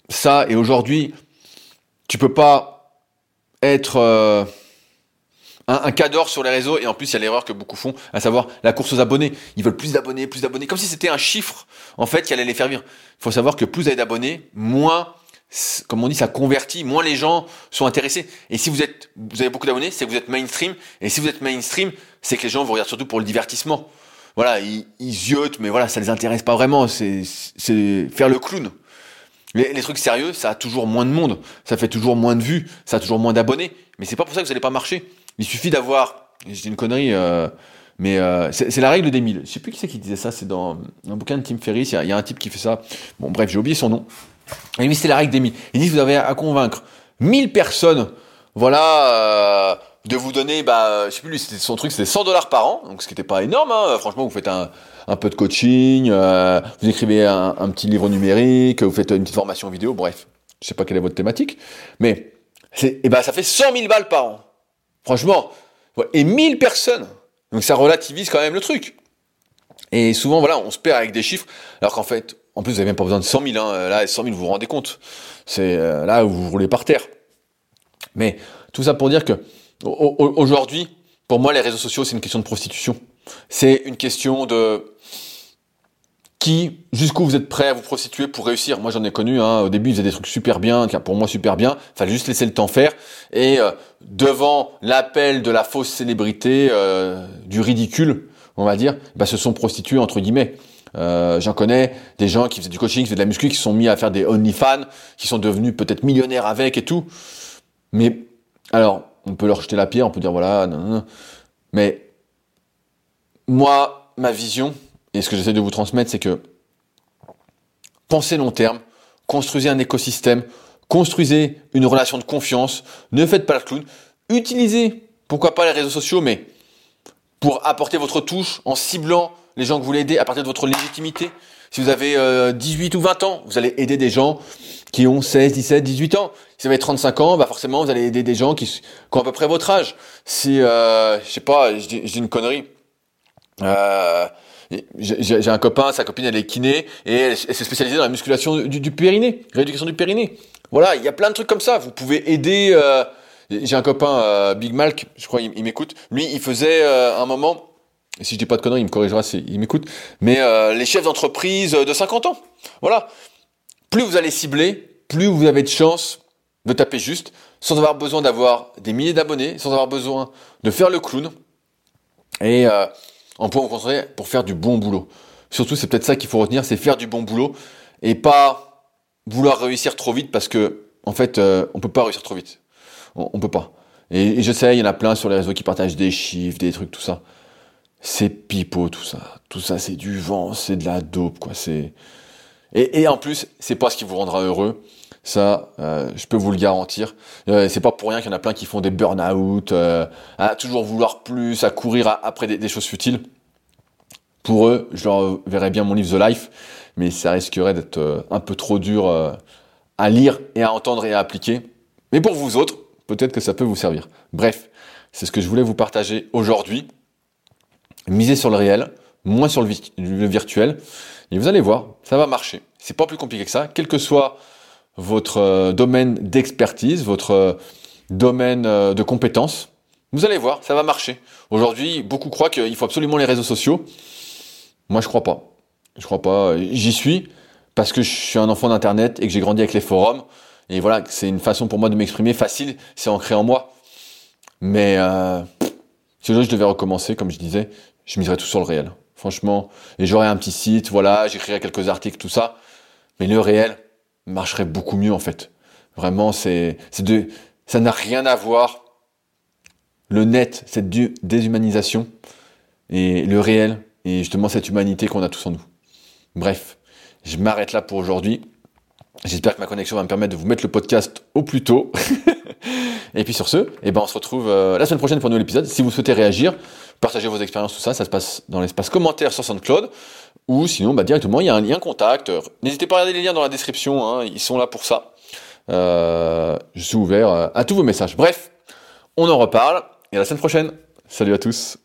ça. Et aujourd'hui, tu peux pas être euh, un, un cadre sur les réseaux et en plus il y a l'erreur que beaucoup font, à savoir la course aux abonnés. Ils veulent plus d'abonnés, plus d'abonnés, comme si c'était un chiffre en fait qui allait les faire vivre. Il faut savoir que plus vous avez d'abonnés, moins comme on dit, ça convertit, moins les gens sont intéressés. Et si vous êtes, vous avez beaucoup d'abonnés, c'est que vous êtes mainstream. Et si vous êtes mainstream, c'est que les gens vous regardent surtout pour le divertissement. Voilà, ils, ils mais voilà, ça les intéresse pas vraiment. C'est, faire le clown. Les, trucs sérieux, ça a toujours moins de monde, ça fait toujours moins de vues, ça a toujours moins d'abonnés. Mais c'est pas pour ça que vous n'allez pas marcher. Il suffit d'avoir, j'ai une connerie, euh, mais euh, c'est la règle des 1000. Je sais plus qui c'est qui disait ça, c'est dans un bouquin de Tim Ferriss, il y, a un type qui fait ça. Bon, bref, j'ai oublié son nom. Et lui, c'est la règle des 1000. Il dit vous avez à convaincre 1000 personnes, voilà, euh, de vous donner, bah, je sais plus, lui, son truc, c'était 100 dollars par an, donc ce qui n'était pas énorme, hein. franchement, vous faites un, un peu de coaching, euh, vous écrivez un, petit livre numérique, vous faites une petite formation vidéo, bref, je sais pas quelle est votre thématique, mais, eh ben, ça fait 100 000 balles par an. Franchement, et 1000 personnes. Donc ça relativise quand même le truc. Et souvent, voilà, on se perd avec des chiffres, alors qu'en fait, en plus, vous n'avez même pas besoin de 100 000. Hein. Là, 100 000, vous vous rendez compte. C'est euh, là où vous roulez par terre. Mais tout ça pour dire que aujourd'hui, pour moi, les réseaux sociaux, c'est une question de prostitution. C'est une question de qui, jusqu'où vous êtes prêt à vous prostituer pour réussir. Moi, j'en ai connu. Hein, au début, ils faisaient des trucs super bien, pour moi super bien. Fallait juste laisser le temps faire. Et euh, devant l'appel de la fausse célébrité, euh, du ridicule, on va dire, bah, se sont prostitués entre guillemets. Euh, J'en connais des gens qui faisaient du coaching, qui faisaient de la muscu, qui se sont mis à faire des OnlyFans, qui sont devenus peut-être millionnaires avec et tout. Mais alors, on peut leur jeter la pierre, on peut dire voilà, non, non, non. mais moi, ma vision, et ce que j'essaie de vous transmettre, c'est que pensez long terme, construisez un écosystème, construisez une relation de confiance, ne faites pas le clown, utilisez, pourquoi pas les réseaux sociaux, mais pour apporter votre touche en ciblant les gens que vous voulez aider à partir de votre légitimité. Si vous avez 18 euh, ou 20 ans, vous allez aider des gens qui ont 16, 17, 18 ans. Si vous avez 35 ans, bah forcément vous allez aider des gens qui, ont à peu près votre âge. Si, euh, je sais pas, je une connerie. Euh, j'ai un copain, sa copine elle est kiné et elle, s'est spécialisée dans la musculation du, périnée, rééducation du périnée. Voilà, il y a plein de trucs comme ça. Vous pouvez aider. Euh, j'ai un copain, euh, Big Malk, je crois, il, m'écoute. Lui, il faisait euh, un moment, si je dis pas de conneries, il me corrigera s'il m'écoute, mais les chefs d'entreprise de 50 ans. Voilà. Plus vous allez cibler, plus vous avez de chances de taper juste, sans avoir besoin d'avoir des milliers d'abonnés, sans avoir besoin de faire le clown. Et on peut vous concentrer pour faire du bon boulot. Surtout, c'est peut-être ça qu'il faut retenir, c'est faire du bon boulot et pas vouloir réussir trop vite parce que, en fait, euh, on peut pas réussir trop vite. On, on peut pas. Et, je sais, il y en a plein sur les réseaux qui partagent des chiffres, des trucs, tout ça. C'est pipeau, tout ça. Tout ça, c'est du vent, c'est de la dope, quoi. C'est et, en plus, c'est pas ce qui vous rendra heureux. Ça, euh, je peux vous le garantir. Euh, c'est pas pour rien qu'il y en a plein qui font des burn-out, euh, à toujours vouloir plus, à courir après des, choses futiles. Pour eux, je leur verrais bien mon livre The Life, mais ça risquerait d'être un peu trop dur à lire et à entendre et à appliquer. Mais pour vous autres, peut-être que ça peut vous servir. Bref, c'est ce que je voulais vous partager aujourd'hui. Misez sur le réel, moins sur le, virtuel, et vous allez voir, ça va marcher. C'est pas plus compliqué que ça, quel que soit votre euh, domaine d'expertise, votre euh, domaine euh, de compétences. Vous allez voir, ça va marcher. Aujourd'hui, beaucoup croient qu'il faut absolument les réseaux sociaux. Moi, je crois pas. Je crois pas. J'y suis parce que je suis un enfant d'Internet et que j'ai grandi avec les forums. Et voilà, c'est une façon pour moi de m'exprimer facile, c'est ancré en moi. Mais euh, si je devais recommencer, comme je disais, je miserais tout sur le réel. Franchement, et j'aurais un petit site, voilà, j'écrirais quelques articles, tout ça. Mais le réel, marcherait beaucoup mieux en fait. Vraiment, c'est, c'est de, ça n'a rien à voir. Le net, cette déshumanisation et le réel et justement cette humanité qu'on a tous en nous. Bref, je m'arrête là pour aujourd'hui. J'espère que ma connexion va me permettre de vous mettre le podcast au plus tôt. [LAUGHS] et puis sur ce, eh ben on se retrouve euh, la semaine prochaine pour un nouvel épisode. Si vous souhaitez réagir, partager vos expériences, tout ça, ça se passe dans l'espace commentaire sur SoundCloud. Ou sinon, bah, directement, il y a un lien contact. N'hésitez pas à regarder les liens dans la description, hein, ils sont là pour ça. Euh, je suis ouvert à tous vos messages. Bref, on en reparle, et à la semaine prochaine. Salut à tous.